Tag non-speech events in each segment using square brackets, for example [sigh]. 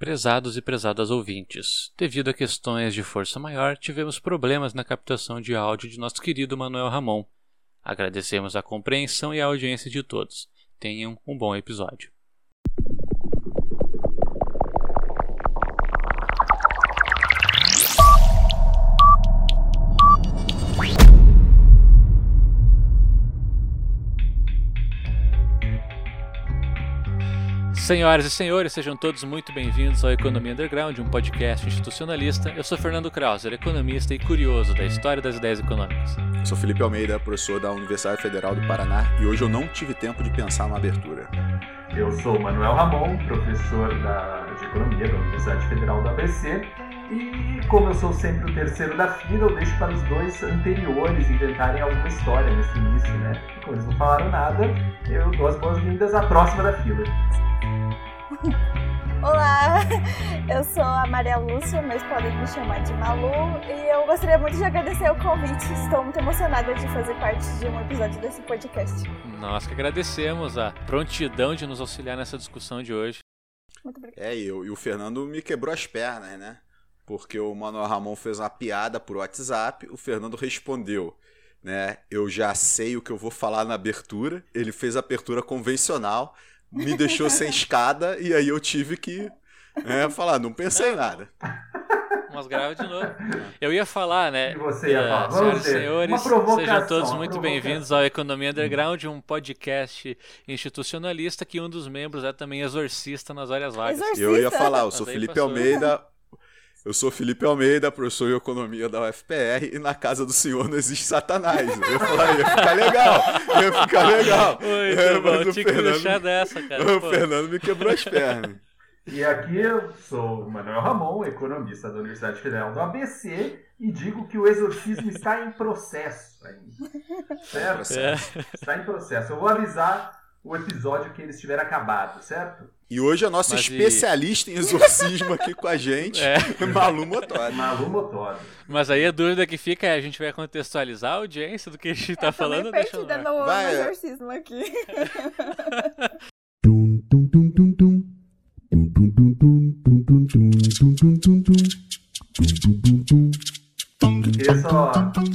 Prezados e prezadas ouvintes, devido a questões de força maior, tivemos problemas na captação de áudio de nosso querido Manuel Ramon. Agradecemos a compreensão e a audiência de todos. Tenham um bom episódio. Senhoras e senhores, sejam todos muito bem-vindos ao Economia Underground, um podcast institucionalista. Eu sou Fernando Krauser, economista e curioso da história das ideias econômicas. Eu sou Felipe Almeida, professor da Universidade Federal do Paraná, e hoje eu não tive tempo de pensar na abertura. Eu sou Manuel Ramon, professor da, de Economia da Universidade Federal do ABC, e como eu sou sempre o terceiro da fila, eu deixo para os dois anteriores inventarem alguma história nesse início, né? Como eles não falaram nada, eu dou as boas-vindas à próxima da fila. [laughs] Olá, [laughs] eu sou a Maria Lúcia, mas podem me chamar de Malu. E eu gostaria muito de agradecer o convite. Estou muito emocionada de fazer parte de um episódio desse podcast. Nós que agradecemos a prontidão de nos auxiliar nessa discussão de hoje. Muito obrigada. É, e, eu, e o Fernando me quebrou as pernas, né? Porque o Manuel Ramon fez uma piada por WhatsApp, o Fernando respondeu. Né? Eu já sei o que eu vou falar na abertura. Ele fez a abertura convencional me deixou sem [laughs] escada e aí eu tive que né, falar, não pensei em nada. Umas graves de novo. Eu ia falar, né? E você ia falar, uh, vamos senhoras e senhores, sejam todos muito bem-vindos ao Economia Underground, um podcast institucionalista que um dos membros é também exorcista nas áreas vagas. Exorcista. Eu ia falar, eu sou Mas Felipe passou. Almeida. Eu sou Felipe Almeida, professor de economia da UFPR, e na casa do senhor não existe satanás. Eu ia falar, ia ficar legal, ia ficar legal. Muito É, bom, tinha que Fernando- deixar dessa, cara. O Pô. Fernando me quebrou as pernas. E aqui eu sou o Manuel Ramon, economista da Universidade Federal do ABC, e digo que o exorcismo está em processo ainda. Certo? É. Está em processo. Eu vou avisar o episódio que ele estiver acabado, certo? E hoje a nossa Mas e- especialista em exorcismo aqui com a gente, É. Malu Motori. Malu Motori. Mas aí a dúvida que fica é: a gente vai contextualizar a audiência do que a gente tá eu tô falando? eu perdida ver. no, Vai, no é. exorcismo aqui. Queria só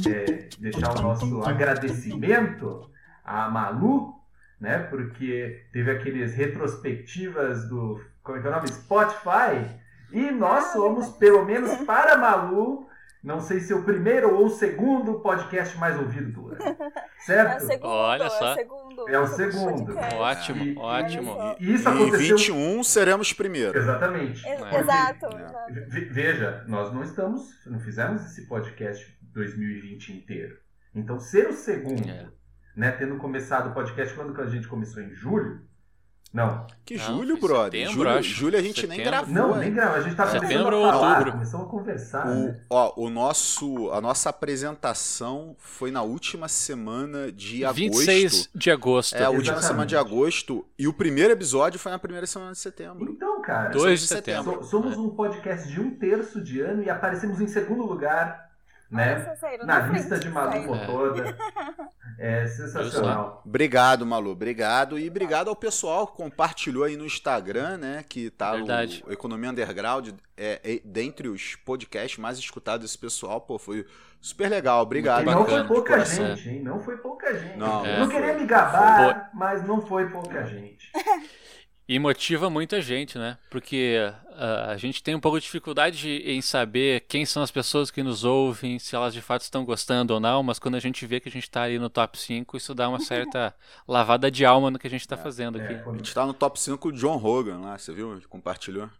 é, deixar o nosso agradecimento à Malu, né? Porque teve aqueles retrospectivas do como é que é o nome? Spotify. E nós Ah, somos, pelo menos [laughs] para Malu, não sei se é o primeiro ou o segundo podcast mais ouvido do ano. [laughs] É o Certo? segundo. Olha É só. o segundo. É o segundo. Ótimo, E- ótimo. E isso Em aconteceu. 21 seremos primeiro. Exatamente. Ex- É. Exato. É. exato. Ve- Veja, nós não estamos, não fizemos esse podcast 2020 inteiro. Então, ser o segundo, É. né, tendo começado o podcast quando que a gente começou em julho, não, Que Não, julho, brother. setembro, julho, acho. julho a gente nem Setembro. gravou. não, nem grava, a gente tá Setembro começando ou a falar, outubro. começamos a conversar, O, né? ó, o nosso, a nossa apresentação foi na última semana de agosto. 26 de agosto. É, a última Exatamente. semana de agosto. E o primeiro episódio foi na primeira semana de setembro. Então, cara, 2 de setembro. setembro. so- somos um podcast de um terço de ano e aparecemos em segundo lugar, né, Nossa, na frente, lista de Malu saíram. toda. [laughs] É sensacional. Obrigado, Malu. Obrigado. E obrigado ao pessoal que compartilhou aí no Instagram, né? Que tá Verdade. o Economia Underground. É, é, dentre os podcasts mais escutados desse pessoal, pô, foi super legal. Obrigado. E não bacana, foi pouca gente, hein? Não foi pouca gente. Não, é. não queria me gabar, mas não foi pouca gente. [laughs] E motiva muita gente, né? Porque ah, a gente tem um pouco de dificuldade de- em saber quem são as pessoas que nos ouvem, se elas de fato estão gostando ou não, mas quando a gente vê que a gente tá ali no top 5, isso dá uma certa [laughs] lavada de alma no que a gente tá fazendo aqui. É, A gente tá no top 5 do John Hogan lá, você viu? Ele compartilhou.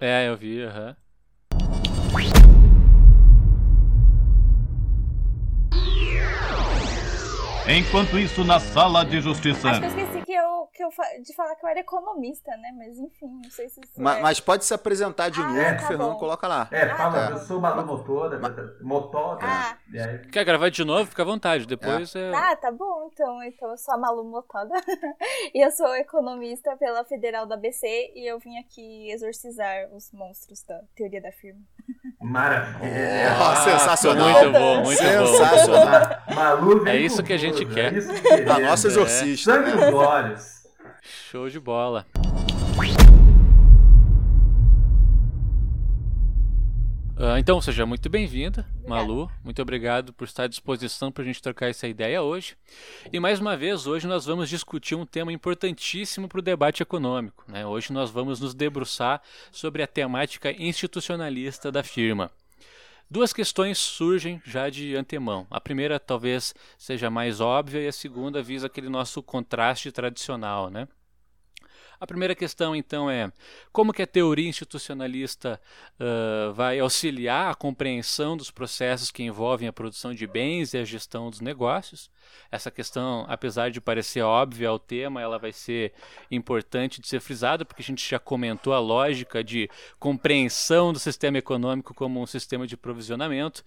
É, eu vi, aham. Enquanto isso, na sala de justiça. Acho que eu esqueci que eu, que eu fa- de falar que eu era economista, né? Mas enfim, não sei se isso Ma- é... Mas, pode se apresentar de Ah, novo, é, que o tá Fernando bom. coloca lá. É, fala, É. eu sou Malu Motora, Motora. Ah. Aí, Quer gravar de novo? Fica à vontade. Depois é. Ah, tá bom, então. Então eu sou a Malu Motoda [laughs] e eu sou economista pela Federal da ABC e eu vim aqui exorcizar os monstros da teoria da firma. maravilha. É, Ah, sensacional. Muito bom, muito bom. Sensacional. Ma- Malu vem É isso que a gente quer. É isso que. A nossa É. exorcista. Sangue Show de bola. Uh, então, seja muito bem-vinda, Malu. Muito obrigado por estar à disposição para a gente trocar essa ideia hoje. E mais uma vez, hoje nós vamos discutir um tema importantíssimo para o debate econômico. Né? Hoje nós vamos nos debruçar sobre a temática institucionalista da firma. Duas questões surgem já de antemão. A primeira talvez seja mais óbvia e a segunda visa aquele nosso contraste tradicional, né? A primeira questão, então, é como que a teoria institucionalista uh, vai auxiliar a compreensão dos processos que envolvem a produção de bens e a gestão dos negócios. Essa questão, apesar de parecer óbvia ao tema, ela vai ser importante de ser frisada, porque a gente já comentou a lógica de compreensão do sistema econômico como um sistema de provisionamento.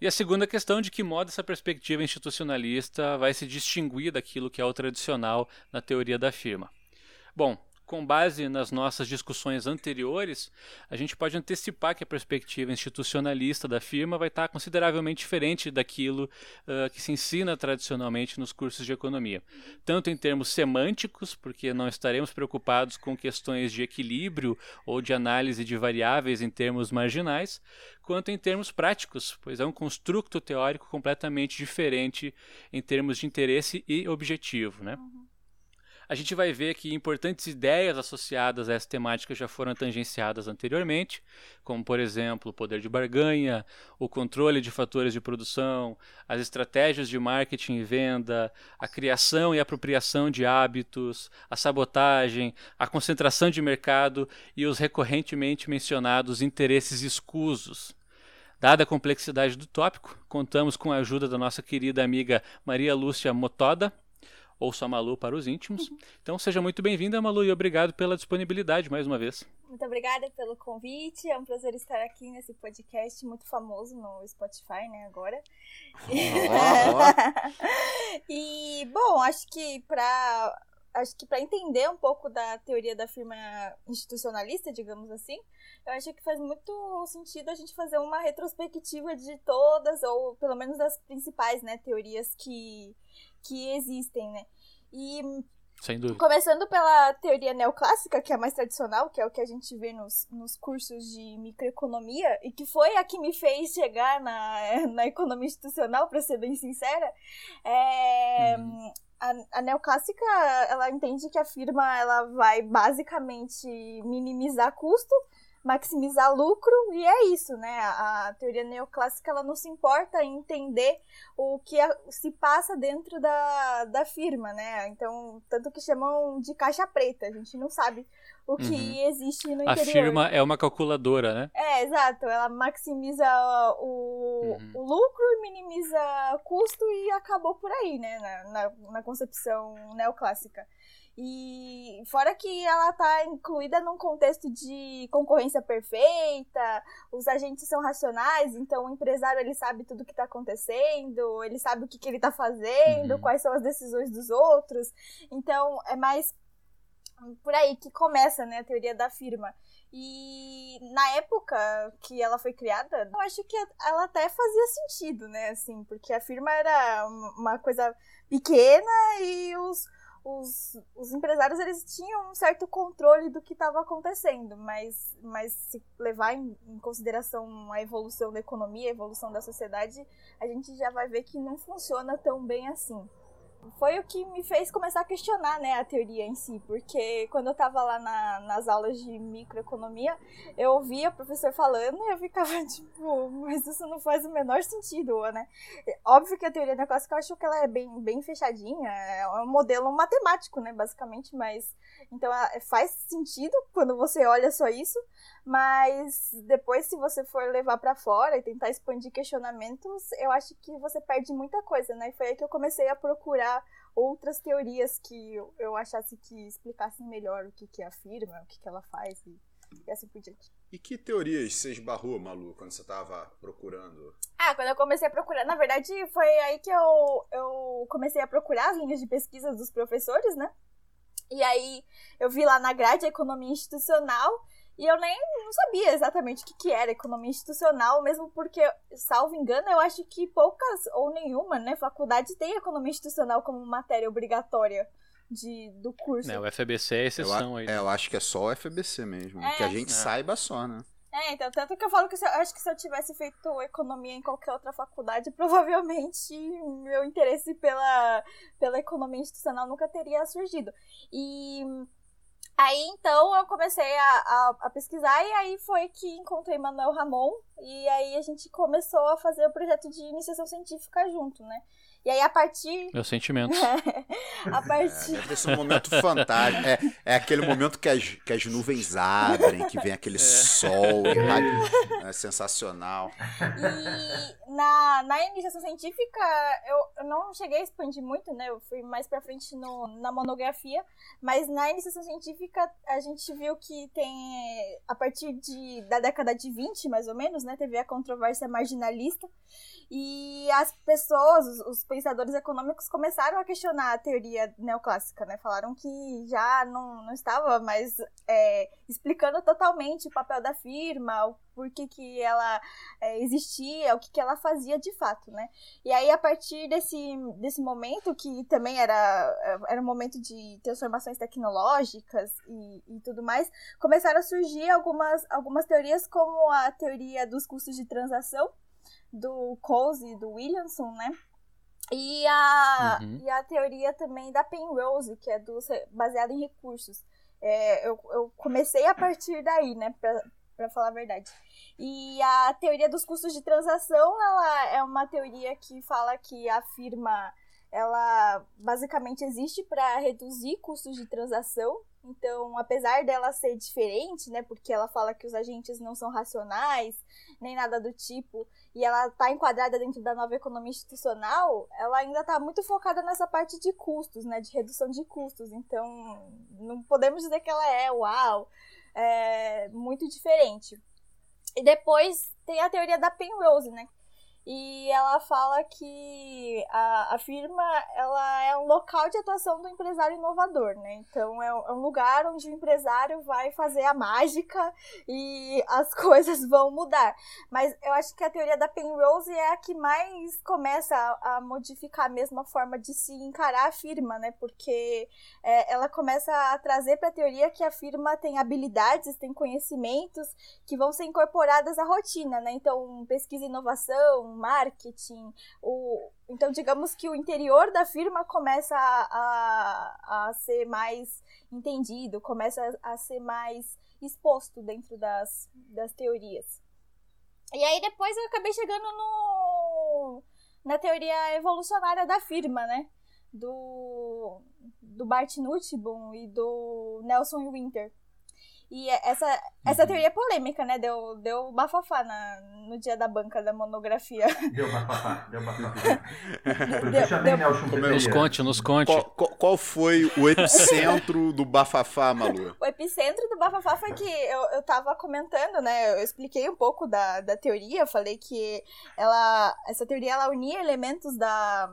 E a segunda questão de que modo essa perspectiva institucionalista vai se distinguir daquilo que é o tradicional na teoria da firma. Bom, com base nas nossas discussões anteriores, a gente pode antecipar que a perspectiva institucionalista da firma vai estar consideravelmente diferente daquilo uh, que se ensina tradicionalmente nos cursos de economia. Tanto em termos semânticos, porque não estaremos preocupados com questões de equilíbrio ou de análise de variáveis em termos marginais, quanto em termos práticos, pois é um construto teórico completamente diferente em termos de interesse e objetivo. Né? A gente vai ver que importantes ideias associadas a essa temática já foram tangenciadas anteriormente, como, por exemplo, o poder de barganha, o controle de fatores de produção, as estratégias de marketing e venda, a criação e apropriação de hábitos, a sabotagem, a concentração de mercado e os recorrentemente mencionados interesses escusos. Dada a complexidade do tópico, contamos com a ajuda da nossa querida amiga Maria Lúcia Motoda, ou só Malu para os íntimos. Então seja muito bem-vinda, Malu, e obrigado pela disponibilidade mais uma vez. Muito obrigada pelo convite. É um prazer estar aqui nesse podcast muito famoso no Spotify, né, agora. [laughs] e, bom, acho que para acho que para entender um pouco da teoria da firma institucionalista, digamos assim, eu acho que faz muito sentido a gente fazer uma retrospectiva de todas, ou pelo menos das principais, né, teorias que, que existem, né? E Sem dúvida. Começando pela teoria neoclássica, que é a mais tradicional, que é o que a gente vê nos, nos cursos de microeconomia, e que foi a que me fez chegar na, na economia institucional, para ser bem sincera, é, Uhum. A, a neoclássica, ela entende que a firma ela vai basicamente minimizar custo, maximizar lucro, e é isso, né? A, a teoria neoclássica, ela não se importa em entender o que a- se passa dentro da, da firma, né? Então, tanto que chamam de caixa preta, a gente não sabe o que Uhum. existe no A interior. firma é uma calculadora, né? É, exato. Ela maximiza o, Uhum. o lucro e minimiza custo e acabou por aí, né? Na, na, na concepção neoclássica. E fora que ela tá incluída num contexto de concorrência perfeita, os agentes são racionais, então o empresário ele sabe tudo o que tá acontecendo, ele sabe o que, que ele tá fazendo, Uhum. quais são as decisões dos outros. Então é mais por aí que começa, né, a teoria da firma. E na época que ela foi criada, eu acho que ela até fazia sentido, né, assim, porque a firma era uma coisa pequena e os, os, os empresários eles tinham um certo controle do que estava acontecendo, mas, mas se levar em, em consideração a evolução da economia, a evolução da sociedade, a gente já vai ver que não funciona tão bem assim foi o que me fez começar a questionar, né, a teoria em si, porque quando eu tava lá na- nas aulas de microeconomia, eu ouvia o professor falando e eu ficava [laughs] tipo, mas isso não faz o menor sentido, né? Óbvio que a teoria neoclássica eu acho que ela é bem, bem fechadinha, é um modelo matemático, né, basicamente, mas então faz sentido quando você olha só isso, mas depois se você for levar pra fora e tentar expandir questionamentos, eu acho que você perde muita coisa, né? E foi aí que eu comecei a procurar outras teorias que eu, eu achasse que explicassem melhor o que, que é a firma, o que, que ela faz e, e assim por diante. E que teorias você esbarrou, Malu, quando você estava procurando? Ah, quando eu comecei a procurar, na verdade, foi aí que eu, eu comecei a procurar as linhas de pesquisa dos professores, né? E aí eu vi lá na grade a economia institucional e eu nem não sabia exatamente o que, que era economia institucional, mesmo porque, salvo engano, eu acho que poucas ou nenhuma, né, faculdade tem economia institucional como matéria obrigatória de, do curso. Né, o FBC é a Eu, exceção a- aí. é, eu acho que é só o FBC mesmo. É. Que a gente É. saiba só, né? É, então, tanto que eu falo que eu acho que se eu tivesse feito economia em qualquer outra faculdade, [laughs] provavelmente meu interesse pela, pela economia institucional nunca teria surgido. E aí, então, eu comecei a, a, a pesquisar e aí foi que encontrei Manuel Ramon e aí a gente começou a fazer o projeto de iniciação científica junto, né? E aí, a partir. Meus sentimentos. [laughs] a partir. É, deve ser um momento fantástico. É, é aquele momento que as, que as nuvens abrem, que vem aquele sol, é sensacional. E na, na iniciação científica, eu, eu não cheguei a expandir muito, né? Eu fui mais pra frente no, na monografia, mas na iniciação científica a gente viu que tem, a partir de, da década de 20, mais ou menos, né? Teve a controvérsia marginalista. E as pessoas, os, pensadores econômicos começaram a questionar a teoria neoclássica, né? Falaram que já não, não estava mais é, explicando totalmente o papel da firma, o porquê que ela é, existia, o que, que ela fazia de fato, né? E aí, a partir desse, desse momento, que também era, era um momento de transformações tecnológicas e, e tudo mais, começaram a surgir algumas, algumas teorias, como a teoria dos custos de transação, do Coase e do Williamson, né? E a, uhum. e a teoria também da Penrose, que é do, baseada em recursos. É, eu, eu comecei a partir daí, né, para falar a verdade. E a teoria dos custos de transação, ela é uma teoria que fala que a firma, ela basicamente existe para reduzir custos de transação. Então, apesar dela ser diferente, né, porque ela fala que os agentes não são racionais, nem nada do tipo, e ela está enquadrada dentro da nova economia institucional, ela ainda está muito focada nessa parte de custos, né, de redução de custos. Então, não podemos dizer que ela é uau, é muito diferente. E depois tem a teoria da Penrose, né, e ela fala que a, a firma ela é local de atuação do empresário inovador, né? Então é, é um lugar onde o empresário vai fazer a mágica e as [laughs] coisas vão mudar. Mas eu acho que a teoria da Penrose é a que mais começa a, modificar a mesma forma de se encarar a firma, né? Porque é, ela começa a trazer para a teoria que a firma tem habilidades, tem conhecimentos que vão ser incorporadas à rotina, né? Então pesquisa e inovação marketing, o, então digamos que o interior da firma começa a, a, a ser mais entendido, começa a, a ser mais exposto dentro das, das teorias. E aí depois eu acabei chegando no, na teoria evolucionária da firma, né? Do, do Bart Nussbaum e do Nelson Winter. E essa, essa uhum. teoria é polêmica, né? Deu, deu bafafá na, no dia da banca da monografia. [laughs] Deu bafafá, deu bafafá. [laughs] deu, deu, Nelson Nos conte, nos conte. Qual, qual, qual, foi o epicentro do bafafá, Malu? [laughs] O epicentro do bafafá foi que eu, eu tava comentando, né? Eu expliquei um pouco da, da teoria, falei que ela, essa teoria ela unia elementos da,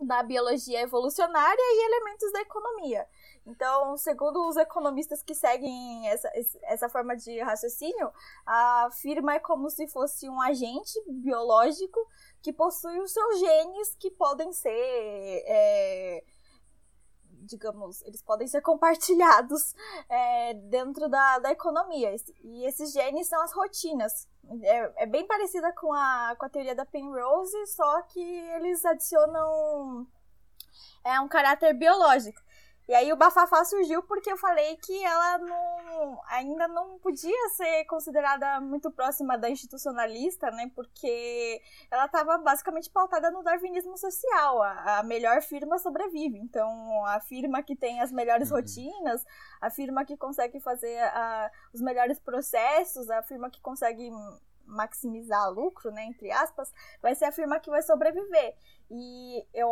da biologia evolucionária e elementos da economia. Então, segundo os economistas que seguem essa, essa forma de raciocínio, a firma é como se fosse um agente biológico que possui os seus genes que podem ser. É, digamos, eles podem ser compartilhados é, dentro da, da economia. E esses genes são as rotinas. É, é, bem parecida com a, com a teoria da Penrose, só que eles adicionam é, um caráter biológico. E aí o bafafá surgiu porque eu falei que ela não, ainda não podia ser considerada muito próxima da institucionalista, né? Porque ela estava basicamente pautada no darwinismo social. A, a, melhor firma sobrevive. Então, a firma que tem as melhores uhum. rotinas, a firma que consegue fazer a, os melhores processos, a firma que consegue maximizar lucro, né, entre aspas, vai ser a firma que vai sobreviver. E eu,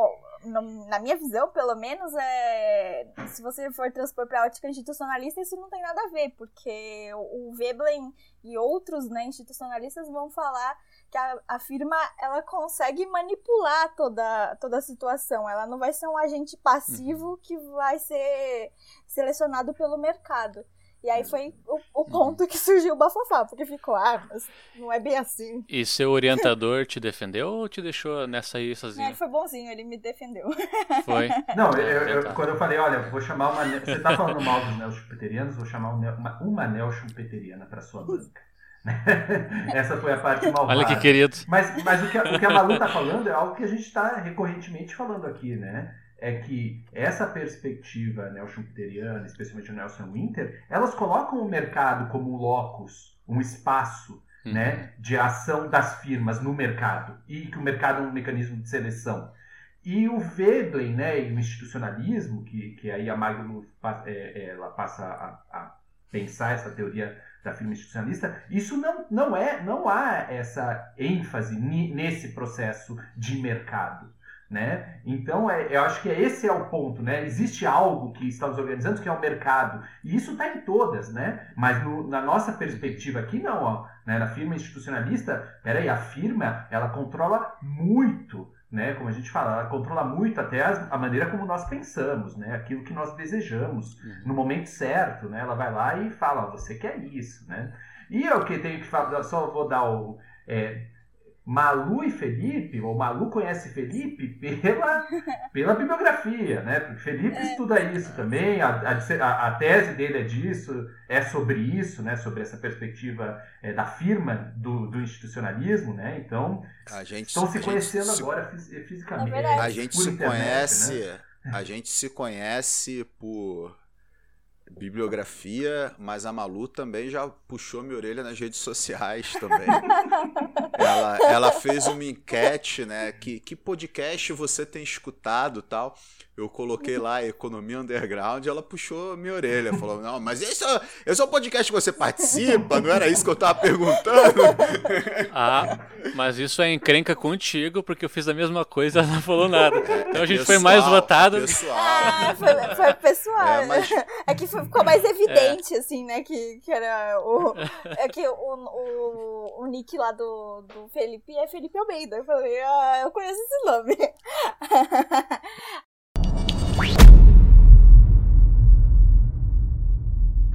na minha visão, pelo menos, é, se você for transpor para a ótica institucionalista, isso não tem nada a ver, porque o Veblen e outros né, institucionalistas vão falar que a, a firma ela consegue manipular toda, toda a situação. Ela não vai ser um agente passivo uhum. que vai ser selecionado pelo mercado. E aí foi o, o ponto que surgiu o bafafá, porque ficou, ah, mas não é bem assim. E seu orientador te defendeu ou te deixou nessa aí sozinho? É, foi bonzinho, ele me defendeu. Foi? Não, eu, eu, quando eu falei, olha, vou chamar uma. Você tá falando mal dos neoschumpeterianos, vou chamar uma, uma neoschumpeteriana para sua banca. [laughs] Essa foi a parte malvada. Olha que querido. Mas, mas o, que a, o que a Malu está falando é algo que a gente está recorrentemente falando aqui, né? É que essa perspectiva neo-schumpeteriana, especialmente o Nelson Winter, elas colocam o mercado como um locus, um espaço Uhum. né, de ação das firmas no mercado e que o mercado é um mecanismo de seleção. E o Veblen, né, e o institucionalismo, que, que aí a Magno pa- é, ela passa a, a pensar essa teoria da firma institucionalista, isso não, não é, não há essa ênfase nesse processo de mercado. Né? Então, é, eu acho que esse é o ponto. Né? Existe algo que está nos organizando que é o mercado. E isso está em todas, né? mas no- na nossa perspectiva aqui, não. Ó, né? Na firma institucionalista, peraí, a firma ela controla muito, né? Como a gente fala, ela controla muito até as- a maneira como nós pensamos, né? Aquilo que nós desejamos no momento certo, né? Ela vai lá e fala, você quer isso, né? E eu que tenho que falar, só vou dar o é, Malu e Felipe, ou Malu conhece Felipe pela, [laughs] pela bibliografia, né? Porque Felipe estuda isso também, a, a, a tese dele é disso, é sobre isso, né? Sobre essa perspectiva é, da firma do, do institucionalismo, né? Então, A gente, estão se gente conhecendo se- agora fis- fisicamente. É. A gente por se internet, conhece, né? a gente se conhece por bibliografia, mas a Malu também já puxou minha orelha nas redes sociais também. [laughs] ela, ela fez uma enquete, né? Que, que podcast você tem escutado tal? Eu coloquei lá Economia Underground, ela puxou minha orelha, falou: Não, mas esse é, esse é o podcast que você participa, não era isso que eu tava perguntando? [laughs] Ah, mas isso é encrenca contigo, porque eu fiz a mesma coisa e ela não falou nada. Então a gente foi Pessoal, mais votado. Pessoal. Ah, foi, foi pessoal. É, mas- É que foi- ficou mais evidente, assim, né? Que, que era o. É que o, o, o nick lá do, do Felipe é Felipe Almeida. Eu falei, ah, eu conheço esse nome. [laughs]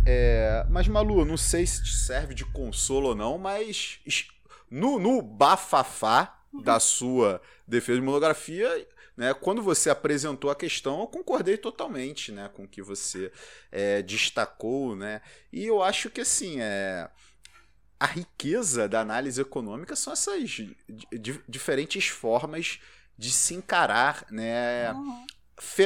É, mas, Malu, não sei se te serve de consolo ou não, mas no, no bafafá da sua defesa de monografia, né, quando você apresentou a questão, eu concordei totalmente né, com o que você é, destacou. Né, e eu acho que, assim, é, a riqueza da análise econômica são essas di- di- diferentes formas de se encarar né, Uhum.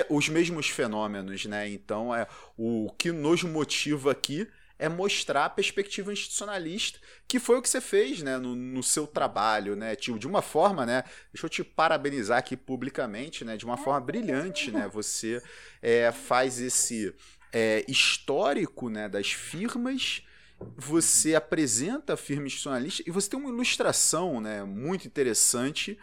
Os mesmos fenômenos, né? Então, é, o que nos motiva aqui é mostrar a perspectiva institucionalista, que foi o que você fez, né, no, no seu trabalho, né, tio, de uma forma, né, deixa eu te parabenizar aqui publicamente, né, de uma forma brilhante, né, [laughs] você é, faz esse é, histórico, né, das firmas, você apresenta a firma institucionalista e você tem uma ilustração, né, muito interessante,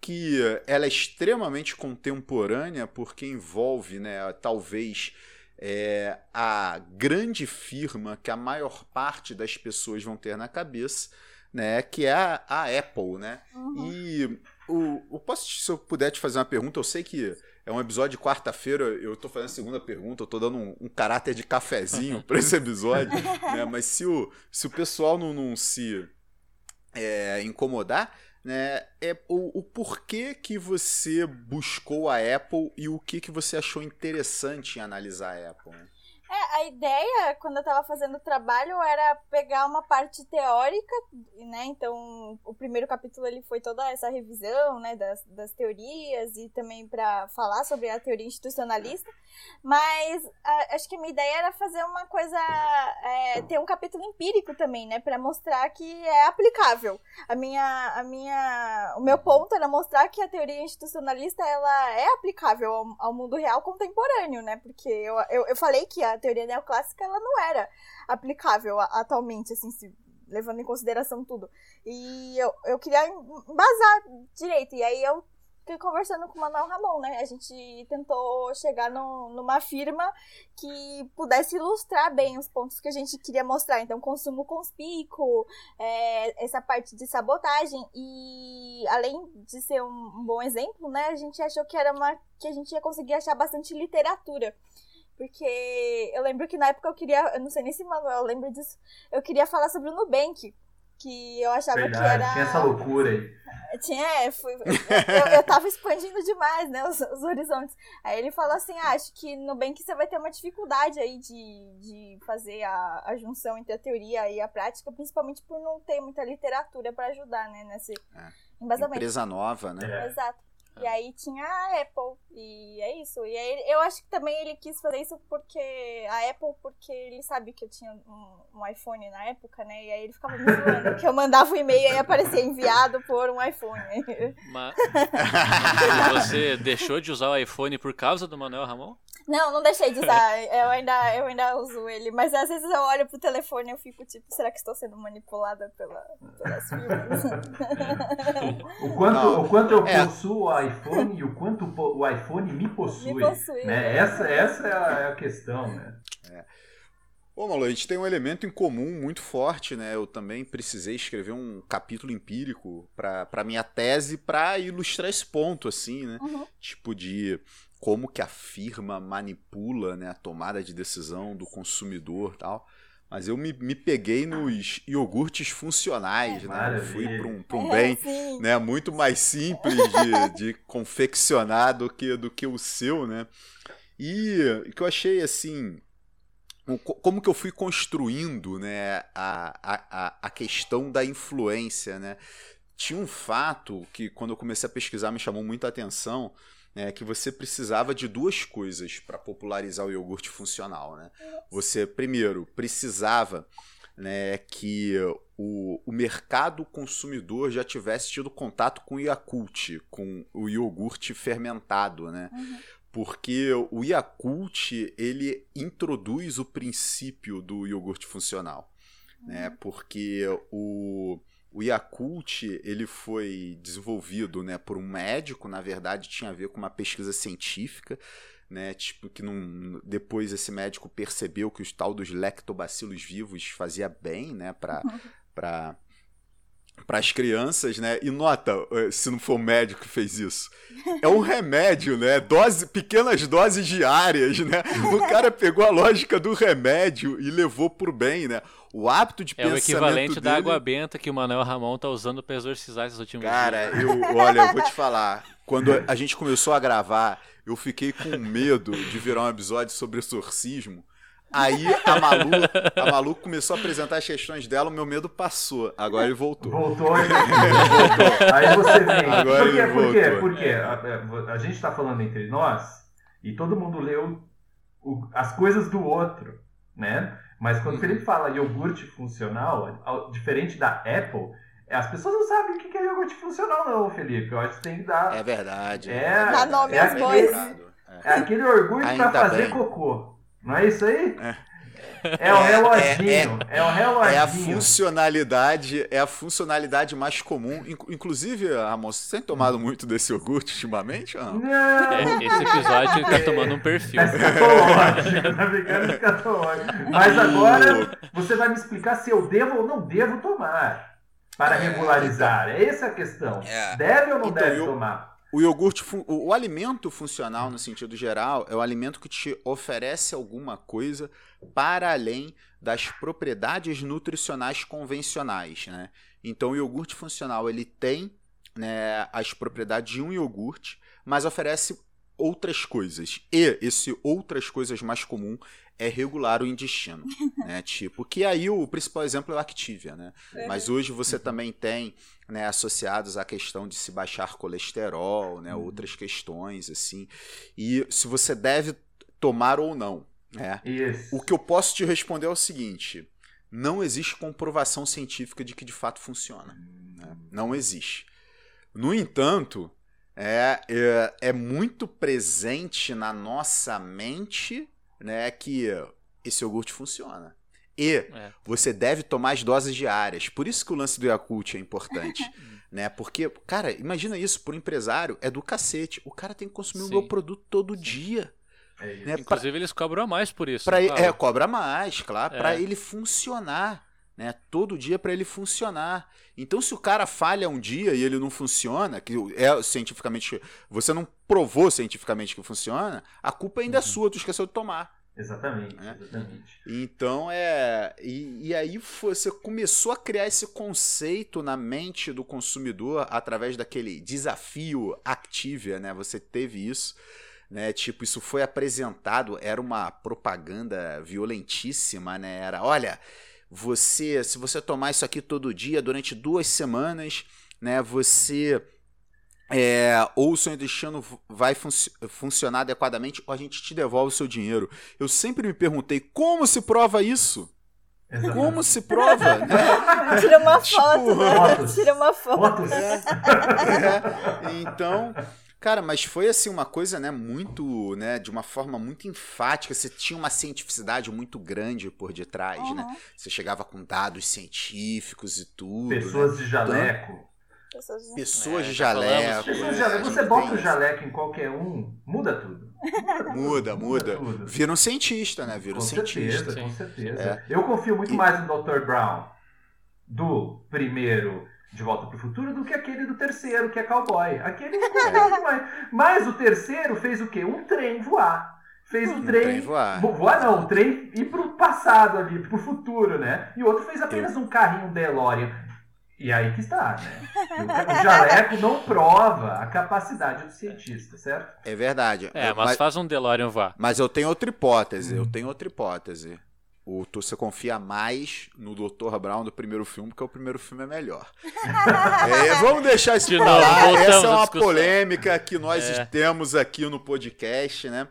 que ela é extremamente contemporânea porque envolve, né, talvez é, a grande firma que a maior parte das pessoas vão ter na cabeça, né, que é a, a Apple, né? Uhum. E o, o posso, se eu puder te fazer uma pergunta, eu sei que é um episódio de quarta-feira, eu tô fazendo a segunda pergunta, eu tô dando um, um caráter de cafezinho para esse episódio, [laughs] né? Mas se o, se o pessoal não, não se é, incomodar, né? É o, o porquê que você buscou a Apple e o que, que você achou interessante em analisar a Apple. né? É, a ideia, quando eu tava fazendo o trabalho, era pegar uma parte teórica, né? Então, o primeiro capítulo ele foi toda essa revisão, né, das, das teorias e também para falar sobre a teoria institucionalista. Mas a- acho que a minha ideia era fazer uma coisa, é, ter um capítulo empírico também, né, para mostrar que é aplicável. A minha, a minha, o meu ponto era mostrar que a teoria institucionalista ela é aplicável ao, ao mundo real contemporâneo, né? Porque eu, eu, eu falei que a teoria neoclássica ela não era aplicável atualmente, assim, se- levando em consideração tudo. E eu, eu queria embasar direito. E aí eu fiquei conversando com o Manuel Ramon, né? A gente tentou chegar no- numa firma que pudesse ilustrar bem os pontos que a gente queria mostrar. Então, consumo conspícuo, é, essa parte de sabotagem. E além de ser um, um bom exemplo, né? A gente achou que era uma. que a gente ia conseguir achar bastante literatura. Porque eu lembro que na época eu queria. Eu não sei nem se Manuel lembra disso. Eu queria falar sobre o Nubank. que eu achava Verdade, que era. tinha essa loucura aí. Tinha, é, fui, eu, eu tava expandindo demais, né, os, os horizontes. Aí ele falou assim, ah, acho que no que você vai ter uma dificuldade aí de, de fazer a, a junção entre a teoria e a prática, principalmente por não ter muita literatura pra ajudar, né, nesse É. embasamento. Empresa nova, né? É. Exato. E aí tinha a Apple, e é isso. E aí eu acho que também ele quis fazer isso porque a Apple, porque ele sabe que eu tinha um, um iPhone na época, né? E aí ele ficava me [laughs] zoando, que eu mandava um e-mail e aparecia enviado por um iPhone. Mas [laughs] você deixou de usar o iPhone por causa do Manuel Ramon? Não, não deixei de usar. Eu ainda, eu ainda uso ele. Mas às vezes eu olho pro telefone e eu fico tipo, será que estou sendo manipulada pela, pelas [laughs] firmas? O quanto, Não, o quanto eu é. possuo o iPhone e o quanto o iPhone me possui. Me possui. Né? Essa, essa é, a, é a questão, né? Ô, Malu, a gente tem um elemento em comum muito forte, né? Eu também precisei escrever um capítulo empírico para minha tese para ilustrar esse ponto, assim, né? Uhum. Tipo de como que a firma manipula né, a tomada de decisão do consumidor tal. Mas eu me, me peguei nos iogurtes funcionais, né? Eu fui para um, pra um É, bem sim. né, muito mais simples de, de confeccionar do que, do que o seu, né? E que eu achei assim, como que eu fui construindo, né, a, a, a- a questão da influência, né? Tinha um fato que quando eu comecei a pesquisar me chamou muita atenção, né, que você precisava de duas coisas para popularizar o iogurte funcional, né? Você primeiro precisava né, que o, o mercado consumidor já tivesse tido contato com o Yakult, com o iogurte fermentado, né? Uhum. Porque o Yakult, ele introduz o princípio do iogurte funcional, né? Porque o, o Yakult, ele foi desenvolvido, né, por um médico, na verdade tinha a ver com uma pesquisa científica, né, tipo que não, depois esse médico percebeu que os tal dos lactobacilos vivos fazia bem, né, para [laughs] para para as crianças, né? E nota, eh, se não for o médico que fez isso, é um remédio, né? Dose, pequenas doses diárias, né? O cara pegou a lógica do remédio e levou pro bem, né? O hábito de É o pensamento equivalente da dele- água benta que o Manuel Ramon tá usando pra exorcizar esses últimos Cara, dias. eu, [laughs] olha, eu vou te falar. Quando a gente começou a gravar, eu fiquei com medo de virar um episódio sobre exorcismo. Aí a Malu, a Malu começou a apresentar as questões dela, o meu medo passou. Agora ele voltou. Voltou e [laughs] voltou. Aí você vem. Agora por quê? ele Por quê? a, a gente está falando entre nós e todo mundo leu o- as coisas do outro, né? Mas quando o Felipe fala iogurte funcional, diferente da Apple, as pessoas não sabem o que é iogurte funcional, não, Felipe. Eu acho que tem que dar. É verdade. É, Dá nome é às aquele- coisas. É aquele orgulho pra fazer bem. cocô. Não é isso aí? É. É, o [laughs] É, reloginho. É, o É a reloginho. funcionalidade, é a funcionalidade mais comum. Inc- Inclusive, Ramon, você tem tomado muito desse iogurte ultimamente? ou não? Não! É, esse episódio tá tomando um perfil. Tá escatológico, tá ficando escatológico. Mas agora você vai me explicar se eu devo ou não devo tomar para regularizar. Essa é a questão. É. Deve ou não Então, deve eu- tomar? O iogurte, o, o alimento funcional, no sentido geral, é o alimento que te oferece alguma coisa para além das propriedades nutricionais convencionais, né? Então, o iogurte funcional, ele tem né, as propriedades de um iogurte, mas oferece outras coisas. E esse outras coisas mais comum é regular o intestino, [laughs] né? Tipo, que aí o principal exemplo é o Activia, né? Mas hoje você também tem né, associados à questão de se baixar colesterol, né, outras questões assim, e se você deve tomar ou não. Né? Isso. O que eu posso te responder é o seguinte: não existe comprovação científica de que de fato funciona. né? Não existe. No entanto, é, é, é muito presente na nossa mente né, que esse iogurte funciona. E É. você deve tomar as doses diárias. Por isso que o lance do Yakult é importante. [laughs] né? Porque, cara, imagina isso, para empresário é do cacete. O cara tem que consumir o Sim. meu produto todo dia. É. Né? Pra- Inclusive, eles cobram a mais por isso. Pra, ele- cobram? é, cobra mais, claro, É. para ele funcionar, né? Todo dia para ele funcionar. Então, se o cara falha um dia e ele não funciona, que é cientificamente você não provou cientificamente que funciona, a culpa ainda é sua, tu esqueceu de tomar. Exatamente, É. exatamente. Então é. E, e aí você começou a criar esse conceito na mente do consumidor através daquele desafio Activia, né? Você teve isso. Né, tipo, isso foi apresentado, era uma propaganda violentíssima, né? Era, olha, você, se você tomar isso aqui todo dia durante duas semanas, né, você é, ou o seu intestino vai funci- funcionar adequadamente, ou a gente te devolve o seu dinheiro. Eu sempre me perguntei como se prova isso? exatamente. Como se prova? [laughs] né? Tira uma [laughs] Tipo, foto, né? fotos. Tira uma foto. Fotos. É, então, cara, mas foi assim uma coisa, né, muito, né, de uma forma muito enfática. Você tinha uma cientificidade muito grande por detrás, né? Uhum. Você chegava com dados científicos e tudo. né? Pessoas de jaleco. Pessoas- Pessoas É, de jaleco. Pessoas de né? jaleco. Você bota o jaleco em qualquer um, muda tudo. [laughs] Muda, muda. tudo. Vira um cientista, né? Vira um Com cientista. certeza, com certeza. É. Eu confio muito E- mais no Dr. Brown do primeiro De Volta para o Futuro do que aquele do terceiro, que é cowboy. Aquele muito mais. [laughs] Mas o terceiro fez o quê? Um trem voar. Fez o Um trem. trem voar. Vo- Voar não, o trem ir pro passado ali, pro futuro, né? E o outro fez apenas um carrinho DeLorean. E aí que está, né? [laughs] O O jaleco não prova a capacidade do cientista, certo? É verdade. É, Eu- mas faz um DeLorean voar. Mas eu tenho outra hipótese, Hum. eu tenho outra hipótese. O, tu- você confia mais no Dr. Brown do primeiro filme, porque o primeiro filme é melhor. [laughs] É, vamos deixar isso De pra lá. Essa é uma polêmica que nós É. temos aqui no podcast, né?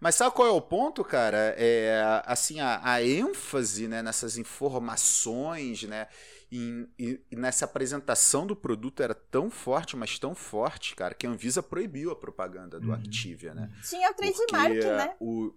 Mas sabe qual é o ponto, cara? É, assim, a, a ênfase né, nessas informações, né? em- e, e nessa apresentação do produto era tão forte, mas tão forte, cara, que a Anvisa proibiu a propaganda do Uhum. Activia, né? Tinha o trademark, né? o...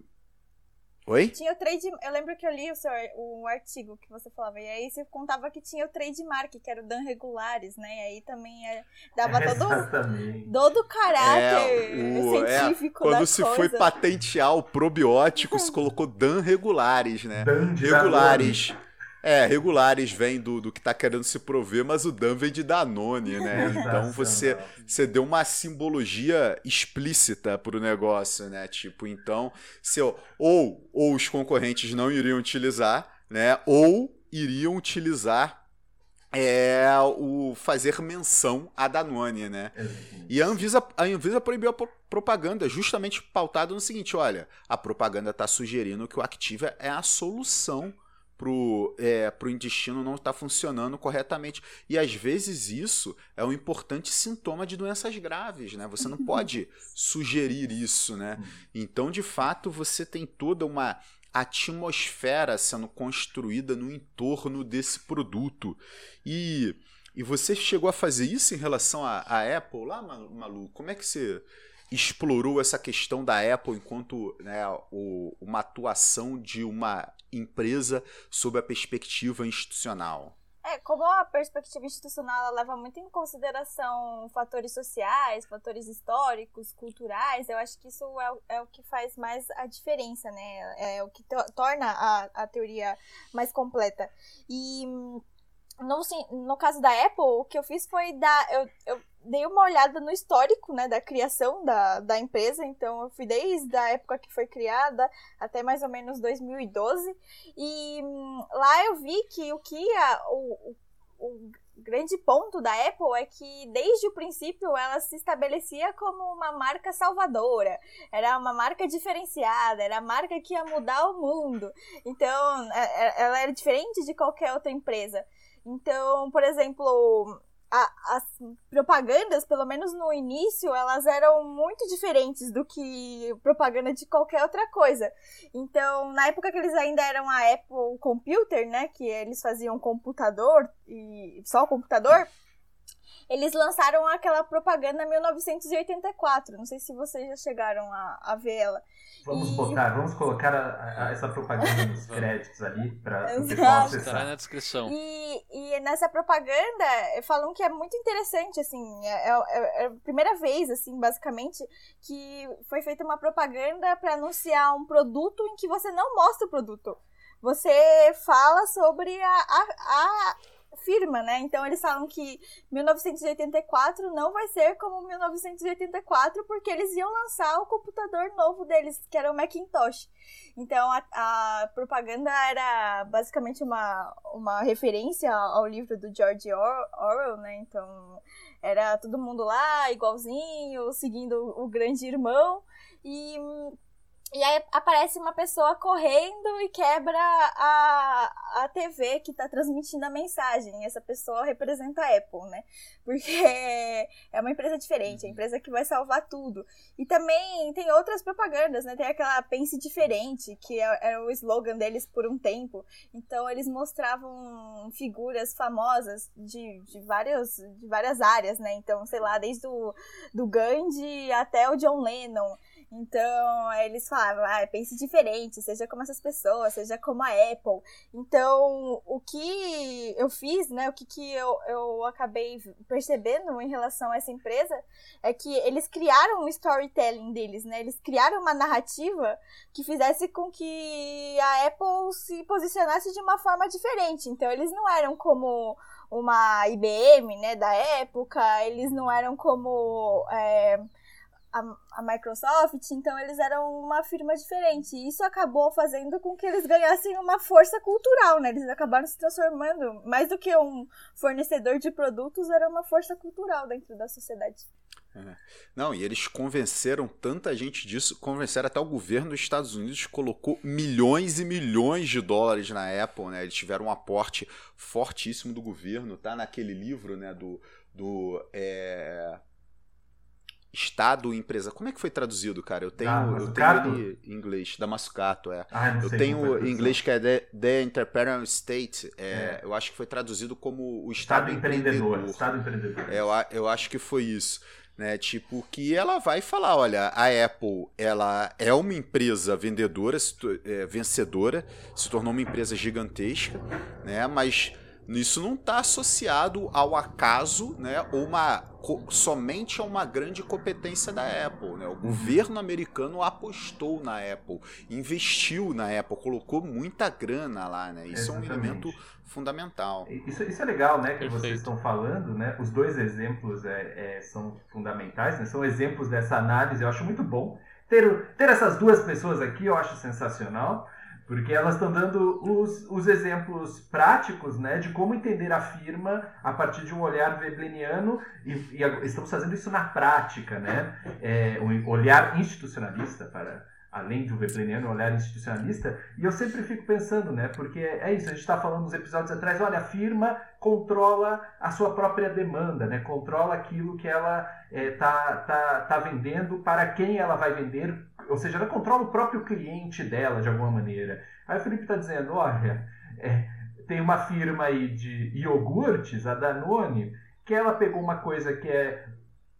Oi? Tinha o trade. Eu lembro que eu li o seu o artigo que você falava. E aí você contava que tinha o trademark, que era o Dan Regulares, né? E aí também é- dava todo, Exatamente. todo o caráter É, o- é, científico Quando da se coisa. foi patentear o probiótico, se colocou Dan regulares, né? Dan Regulares. É, regulares vem do, do que tá querendo se prover, mas o Dan vem de Danone, né? [laughs] Então você, você deu uma simbologia explícita pro negócio, né? Tipo, então, se eu- ou, ou os concorrentes não iriam utilizar, né? Ou iriam utilizar é, o fazer menção a Danone, né? E a Anvisa, a Anvisa proibiu a pro- propaganda, justamente pautado no seguinte: olha, a propaganda está sugerindo que o Activa é a solução pro, é, pro intestino não estar funcionando corretamente. E às vezes isso é um importante sintoma de doenças graves, né? Você não pode sugerir isso, né? Então, de fato, você tem toda uma atmosfera sendo construída no entorno desse produto. E, e você chegou a fazer isso em relação à Apple lá, Ma- Malu? Como é que você explorou essa questão da Apple enquanto né, o- uma atuação de uma empresa sob a perspectiva institucional? É, como a perspectiva institucional leva muito em consideração fatores sociais, fatores históricos, culturais, eu acho que isso é, o- é o que faz mais a diferença, né? É o que to- torna a, a teoria mais completa. E no, sim- no caso da Apple, o que eu fiz foi dar. Eu, eu dei uma olhada no histórico né, da criação da, da empresa, então eu fui desde a época que foi criada até mais ou menos 2012. E hum, lá eu vi que o que a- o, o, o grande ponto da Apple é que desde o princípio ela se estabelecia como uma marca salvadora, era uma marca diferenciada, era a marca que ia mudar o mundo. Então, é- é- ela era diferente de qualquer outra empresa. Então, por exemplo, a- as propagandas, pelo menos no início, elas eram muito diferentes do que propaganda de qualquer outra coisa. Então, na época que eles ainda eram a Apple Computer, né, que eles faziam computador e só computador, eles lançaram aquela propaganda em 1984. Não sei se vocês já chegaram a, a ver ela. Vamos E- botar, vamos colocar a- a- essa propaganda nos créditos ali para o pessoal Estará na descrição. E, e nessa propaganda eh, falam que é muito interessante, assim, é, é- é a primeira vez, assim, basicamente, que foi feita uma propaganda para anunciar um produto em que você não mostra o produto. Você fala sobre a, a, a, firma, né? Então eles falam que 1984 não vai ser como 1984 porque eles iam lançar o computador novo deles, que era o Macintosh. Então a, a propaganda era basicamente uma, uma referência ao livro do George Orwell, né? Então era todo mundo lá igualzinho, seguindo o grande irmão e e aí aparece uma pessoa correndo e quebra a, a TV que está transmitindo a mensagem. Essa pessoa representa a Apple, né? Porque [laughs] é uma empresa diferente, a empresa que vai salvar tudo. E também tem outras propagandas, né? Tem aquela Pense Diferente, que é, era o slogan deles por um tempo. Então eles mostravam figuras famosas de, de, vários, de várias áreas, né? Então, sei lá, desde o do Gandhi até o John Lennon. Então, eles falavam, ah, pense diferente, seja como essas pessoas, seja como a Apple. Então, o que eu fiz, né, o que, que eu, eu acabei percebendo em relação a essa empresa é que eles criaram um storytelling deles, né? Eles criaram uma narrativa que fizesse com que a Apple se posicionasse de uma forma diferente. Então, eles não eram como uma IBM, né, da época, eles não eram como... É, a, a, Microsoft, então eles eram uma firma diferente. E isso acabou fazendo com que eles ganhassem uma força cultural, né? Eles acabaram se transformando, mais do que um fornecedor de produtos, era uma força cultural dentro da sociedade. É. Não, e eles convenceram tanta gente disso, convenceram até o governo dos Estados Unidos colocou milhões e milhões de dólares na Apple, né? Eles tiveram um aporte fortíssimo do governo, tá naquele livro, né, do, do é Estado empresa. Como é que foi traduzido, cara? Eu tenho, ah, eu tenho em inglês, da Mascato, é. Ah, eu tenho em inglês que é The, The Entrepreneurial State. É, é. Eu acho que foi traduzido como o Estado, Estado empreendedor. empreendedor. Estado empreendedor. É, eu, eu acho que foi isso. Né, tipo, que ela vai falar, olha, a Apple, ela é uma empresa vendedora, é, vencedora, se tornou uma empresa gigantesca, né, mas isso não está associado ao acaso, né, ou uma, somente a uma grande competência da Apple. Né? O uhum. governo americano apostou na Apple, investiu na Apple, colocou muita grana lá. Né? Isso Exatamente. é um elemento fundamental. Isso, isso é legal, né, que Perfeito. vocês estão falando. Né? Os dois exemplos é, é, são fundamentais, né? são exemplos dessa análise. Eu acho muito bom. Ter, ter essas duas pessoas aqui eu acho sensacional. Porque elas estão dando os, os exemplos práticos né, de como entender a firma a partir de um olhar vebleniano e, e estamos fazendo isso na prática, né? É, um olhar institucionalista para além de um vebleniano, um olhar institucionalista. E eu sempre fico pensando, né? Porque é isso, a gente está falando nos episódios atrás, olha, a firma controla a sua própria demanda, né? Controla aquilo que ela está é, tá, tá, tá vendendo, para quem ela vai vender, ou seja, ela controla o próprio cliente dela de alguma maneira. Aí o Felipe está dizendo, olha, é, tem uma firma aí de iogurtes, a Danone, que ela pegou uma coisa que é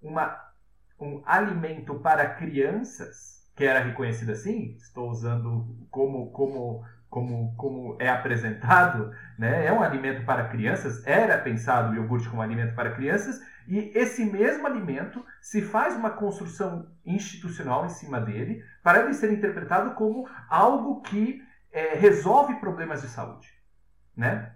uma, um alimento para crianças, que era reconhecido assim, estou usando como, como, como, como é apresentado, né? é um alimento para crianças, era pensado o iogurte como alimento para crianças, e esse mesmo alimento se faz uma construção institucional em cima dele para ele ser interpretado como algo que é, resolve problemas de saúde, né?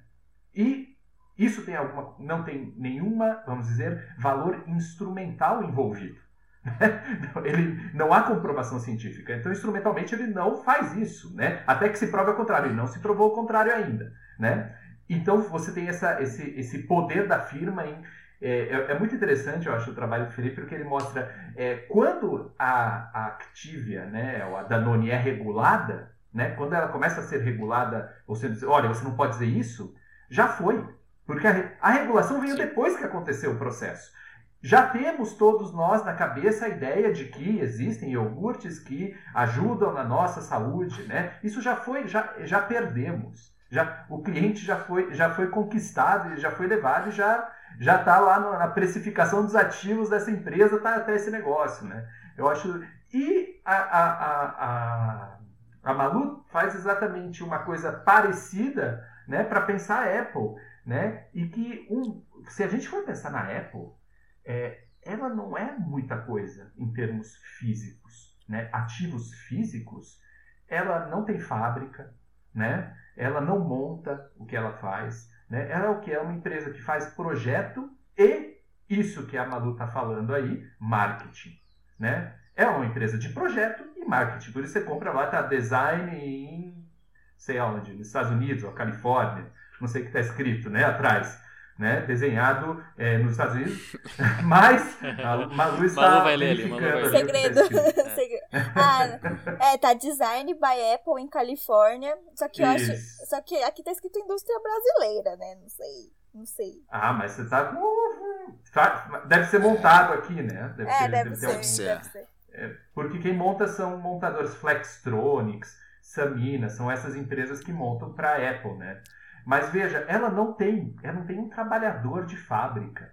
E isso tem alguma, não tem nenhuma, vamos dizer, valor instrumental envolvido. [laughs] Né? Ele não há comprovação científica. Então, instrumentalmente, ele não faz isso, né? Até que se prove o contrário. Ele não se provou o contrário ainda, né? Então, você tem essa, esse, esse poder da firma em é, é, muito interessante, eu acho, o trabalho do Felipe, porque ele mostra é, quando a, a Activia, né, a Danone é regulada, né, quando ela começa a ser regulada, você diz, olha, você não pode dizer isso, já foi. Porque a, a regulação veio depois que aconteceu o processo. Já temos todos nós na cabeça a ideia de que existem iogurtes que ajudam na nossa saúde, né? Isso já foi, já, já perdemos. Já, o cliente já foi, já foi conquistado, já foi levado e já já está lá no, na precificação dos ativos dessa empresa, está até esse negócio, né? Eu acho. E a, a, a, a, a Malu faz exatamente uma coisa parecida né, para pensar a Apple. Né? E que um, se a gente for pensar na Apple, é, ela não é muita coisa em termos físicos. Né? Ativos físicos, ela não tem fábrica, né? ela não monta o que ela faz, Né? Ela é o que? É uma empresa que faz projeto e isso que a Malu está falando aí, marketing. Né? É uma empresa de projeto e marketing. Por isso você compra lá, tá design em, sei onde, nos Estados Unidos, ou Califórnia, não sei o que está escrito né, atrás. Né, desenhado é, nos Estados Unidos, [laughs] mas a [laughs] Malu está Malu vai ler ali, Malu vai ler. Segredo. [laughs] Ah, é, tá Design by Apple em Califórnia. Só que eu acho. Só que aqui tá escrito indústria brasileira, né? Não sei. Não sei. Ah, mas você tá com. tá- Deve ser montado aqui, né? Deve É, deve ter ser. algum- ser. Deve ser. Porque quem monta são montadores Flextronics, Samina, são essas empresas que montam para a Apple, né? Mas veja, ela não tem, ela não tem um trabalhador de fábrica,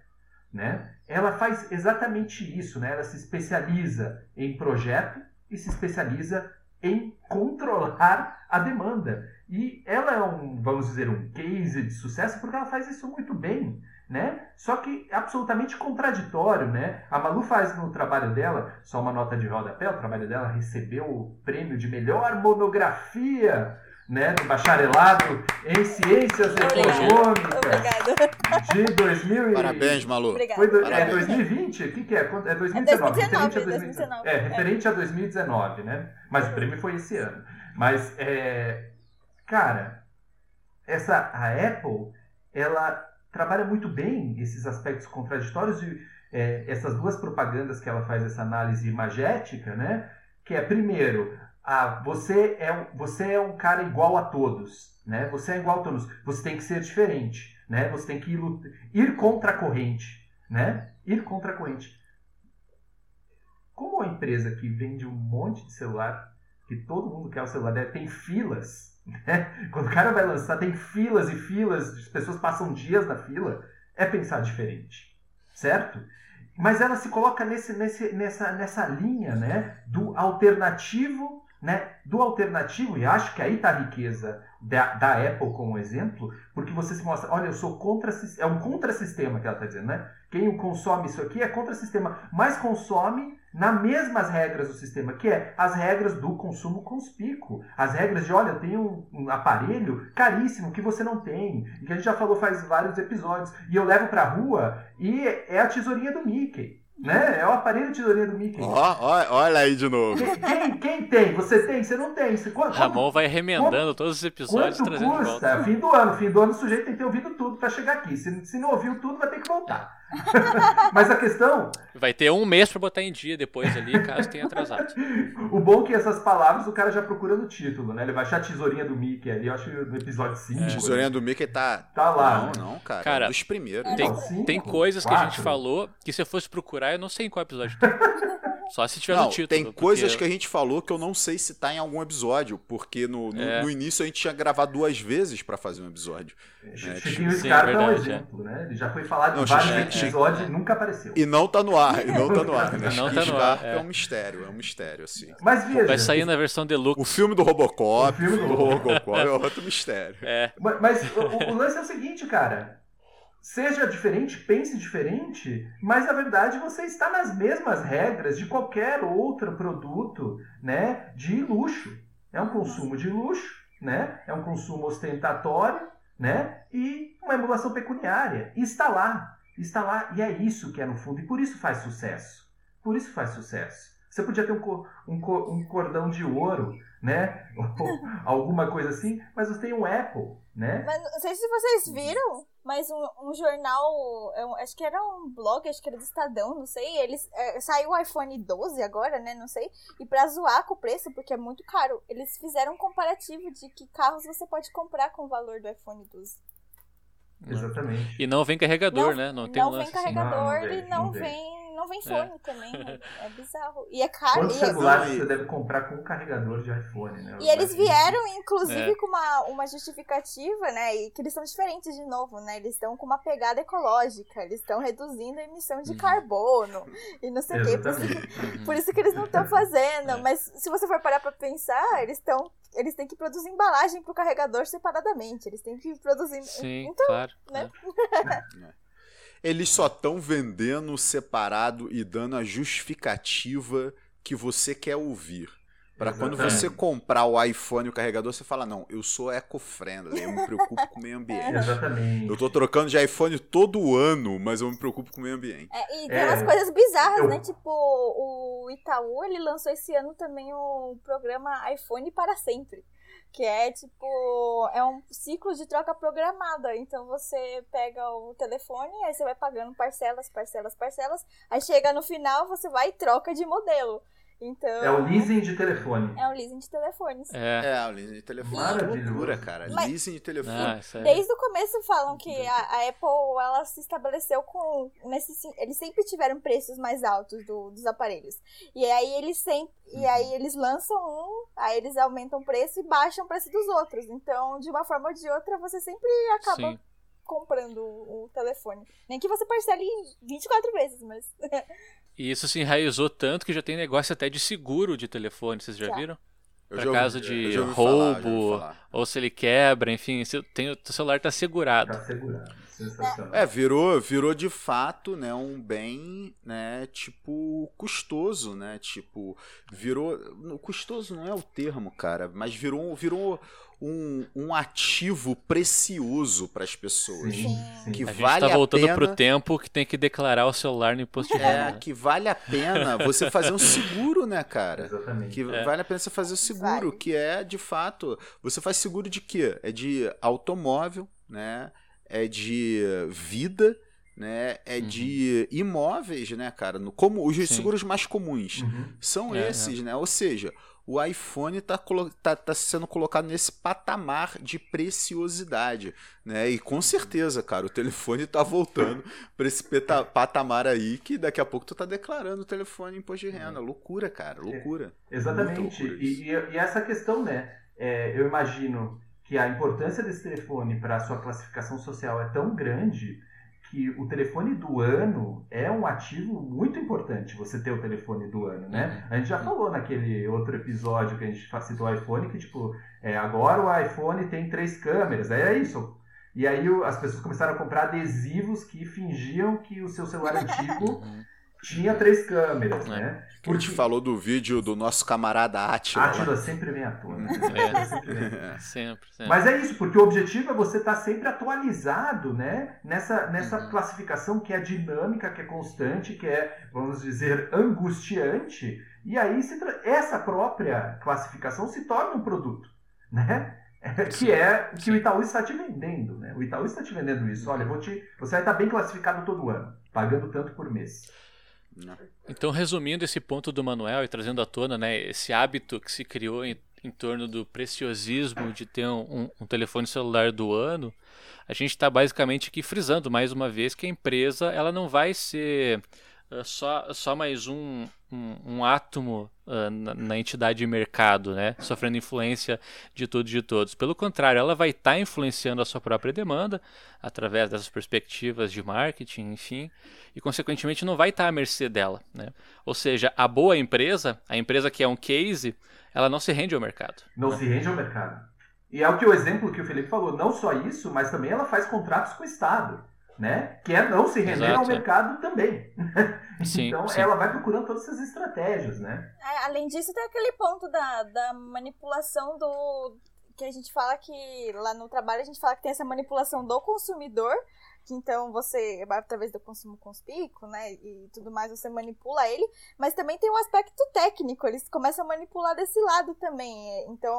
né? Ela faz exatamente isso, né? Ela se especializa em projeto e se especializa em controlar a demanda. E ela é um, vamos dizer, um case de sucesso porque ela faz isso muito bem, né? Só que é absolutamente contraditório, né? A Malu faz no trabalho dela, só uma nota de rodapé, o trabalho dela recebeu o prêmio de melhor monografia, né, do bacharelado em ciências econômicas Obrigada. de 2000 e... Parabéns, Malu. Obrigada. Foi do, é Parabéns. 2020? O que, que é? É 2019. É 2019, referente a 2019. É, referente a 2019, né? Mas o prêmio foi esse ano. Mas, é, cara, essa, a Apple, ela trabalha muito bem esses aspectos contraditórios e é, essas duas propagandas que ela faz, essa análise imagética, né? Que é, primeiro, a, você, é, um- você é um cara igual a todos, né? Você é igual a todos. Você tem que ser diferente, né? Você tem que ir, ir contra a corrente, né? Ir contra a corrente. Como uma empresa que vende um monte de celular, que todo mundo quer o celular tem filas, [laughs] né? Quando o cara vai lançar, tem filas e filas, as pessoas passam dias na fila, é pensar diferente, certo? Mas ela se coloca nesse, nesse, nessa, nessa linha né, do alternativo, né, do alternativo, e acho que aí está a riqueza da, da Apple como exemplo, porque você se mostra, olha, eu sou contra, é um contrassistema que ela está dizendo, né? Quem consome isso aqui é contra-sistema, mas consome nas mesmas regras do sistema, que é as regras do consumo conspícuo. As regras de, olha, eu tenho um, um aparelho caríssimo que você não tem, e que a gente já falou faz vários episódios, e eu levo pra rua e é a tesourinha do Mickey. Né? É o aparelho tesourinha do Mickey. Ó, ó, olha aí de novo. Quem, quem, quem tem? Você tem? Você não tem? Você, quanto, Ramon vai remendando todos os episódios Quanto trazendo de volta. custa? Fim do ano. Fim do ano o sujeito tem que ter ouvido tudo para chegar aqui. Se, se não ouviu tudo, vai ter que voltar. [laughs] Mas a questão, Vai ter um mês pra botar em dia depois ali, caso tenha atrasado. [laughs] o bom é que essas palavras o cara já procura no título, né? Ele vai achar a tesourinha do Mickey ali, eu acho que no episódio 5. A tesourinha do Mickey tá. Tá lá, Não, né? não, cara. Cara, é um dos primeiros. Tem, Não, cinco, tem coisas que a gente quatro. falou que se eu fosse procurar, eu não sei em qual episódio tá. [laughs] Só se tiver Não, no título. tem porque- coisas que a gente falou que eu não sei se tá em algum episódio, porque no, no, É. no início a gente tinha gravado duas vezes pra fazer um episódio. Chiquinho Sim, Scarpa é um verdade, é. exemplo, né? Ele já foi falado Não, em vários Chiquinho- episódios e nunca apareceu. E não tá no ar, e não tá no ar, né? [laughs] Não tá no ar, Scarpa é. é um mistério, é um mistério, assim. Mas veja, Vai sair na versão deluxe. O filme do Robocop, O filme do do Robocop é outro mistério. É, Ma- Mas o, o lance é o seguinte, cara. Seja diferente, pense diferente, mas na verdade você está nas mesmas regras de qualquer outro produto, né, de luxo. É um consumo de luxo, né? É um consumo ostentatório, né? E uma emulação pecuniária. E está lá, está lá e é isso que é no fundo e por isso faz sucesso. Por isso faz sucesso. Você podia ter um, co- um, co- um cordão de ouro, né? [laughs] Ou alguma coisa assim, mas você tem um Apple, né? Mas não sei se vocês viram, mas um, um jornal, é um- acho que era um blog, acho que era do Estadão, não sei. Eles é, saiu o iPhone 12 agora, né? Não sei. E pra zoar com o preço, porque é muito caro, eles fizeram um comparativo de que carros você pode comprar com o valor do iPhone 12. Exatamente. E não vem carregador, Não- né? Não tem um não lance vem assim. carregador Não, não vem, e não, não vem. Vem, não vem fone também. É, é bizarro. E é caro. Quantos é- celulares você deve comprar com um carregador de iPhone, né? e eles vieram, inclusive, É. com uma, uma justificativa, né? E que eles são diferentes de novo, né? Eles estão com uma pegada ecológica, eles estão reduzindo a emissão de Uhum. carbono e não sei o quê. Por isso, Exatamente. [laughs] por isso que eles não estão fazendo. É. Mas se você for parar pra pensar, eles estão. Eles têm que produzir embalagem pro carregador separadamente. Eles têm que produzir. Sim, Então, claro. né? [laughs] é. Eles só estão vendendo separado e dando a justificativa que você quer ouvir. Pra quando você comprar o iPhone e o carregador, você fala, não, eu sou eco-friendly, eu me preocupo com o meio [laughs] ambiente. Exatamente. Eu tô trocando de iPhone todo ano, mas eu me preocupo com o meio ambiente. É, e tem É, umas coisas bizarras, eu- né? Tipo, o Itaú, ele lançou esse ano também o programa iPhone para sempre. Que é tipo, é um ciclo de troca programada. Então você pega o telefone, aí você vai pagando parcelas, parcelas, parcelas. Aí chega no final, você vai e troca de modelo. Então. É o leasing de telefone. É um leasing de telefones. É. É, o leasing de telefone é Maravilhoso. cara. Mas- Leasing de telefone. Ah, é- Desde o começo falam que a, a Apple ela se estabeleceu com nesse eles sempre tiveram preços mais altos do- dos aparelhos e aí eles sempre e aí eles lançam um aí eles aumentam o preço e baixam o preço dos outros então de uma forma ou de outra você sempre acaba Sim. comprando o, o telefone nem que você parcele em 24 vezes mas [laughs] E isso se enraizou tanto que já tem negócio até de seguro de telefone, vocês já Já. viram? Eu Pra já caso eu de já roubo, falar. ou se ele quebra, enfim, se tem, o teu celular tá segurado. Tá segurado. Sensacional. É, virou, virou de fato, né, um bem, né, tipo, custoso, né, tipo, virou, no- custoso não é o termo, cara, mas virou, virou um, um ativo precioso para as pessoas. Sim, sim. Que A gente vale tá voltando a pena, pro tempo que tem que declarar o celular no imposto de renda. é, que vale a pena você fazer um seguro, né, cara? Exatamente. Que É. vale a pena você fazer o seguro, Vale. que é de fato. Você faz seguro de quê? É de automóvel, né? É de vida, né? É Uhum. de imóveis, né, cara? No, como os Sim. seguros mais comuns Uhum. são É, esses, né? Ou seja, o iPhone está tá, tá sendo colocado nesse patamar de preciosidade, né? E com certeza, cara, o telefone tá voltando para esse patamar aí que daqui a pouco tu tá declarando o telefone em imposto de renda. Loucura, cara, loucura. Exatamente. Muita loucura E, e- e essa questão, né? é, eu imagino que a importância desse telefone para a sua classificação social é tão grande que o telefone do ano é um ativo muito importante você ter o telefone do ano, né? A gente já falou naquele outro episódio que a gente citou o iPhone que, tipo, é, agora o iPhone tem três câmeras, é isso. E aí as pessoas começaram a comprar adesivos que fingiam que o seu celular antigo Uhum. Tinha três câmeras, É. né? Que a gente falou do vídeo do nosso camarada Atila. lá. Átila sempre vem à tona. É. Átila sempre vem. [laughs] Sempre, sempre. Mas é isso, porque o objetivo é você estar sempre atualizado, né? Nessa, nessa Uhum. classificação que é dinâmica, que é constante, que é, vamos dizer, angustiante. E aí tra- essa própria classificação se torna um produto, né? [laughs] Que é o que sim. o Itaú está te vendendo, né? O Itaú está te vendendo isso. Olha, vou te, você vai estar bem classificado todo ano, pagando tanto por mês. Então, resumindo esse ponto do Manuel e trazendo à tona né, esse hábito que se criou em, em torno do preciosismo de ter um, um- um telefone celular do ano, a gente está basicamente aqui frisando mais uma vez que a empresa ela não vai ser ah, só, só mais um, um, um átomo ah, na, na entidade de mercado, né, sofrendo influência de todos e de todos. Pelo contrário, ela vai estar influenciando a sua própria demanda através dessas perspectivas de marketing, enfim, e consequentemente não vai estar à mercê dela, né? Ou seja, a boa empresa, a empresa que é um case, ela não se rende ao mercado. Não se rende ao mercado. E é o que o exemplo que o Felipe falou, não só isso, mas também ela faz contratos com o Estado, né? Que é não se render Exato, ao é. mercado também. [laughs] Sim, então sim. ela vai procurando todas essas estratégias, né? É, além disso, tem aquele ponto da, da manipulação do. Que a gente fala que lá no trabalho a gente fala que tem essa manipulação do consumidor, que então você, através do consumo conspícuo, né, e tudo mais, você manipula ele, mas também tem um aspecto técnico, eles começam a manipular desse lado também. Então,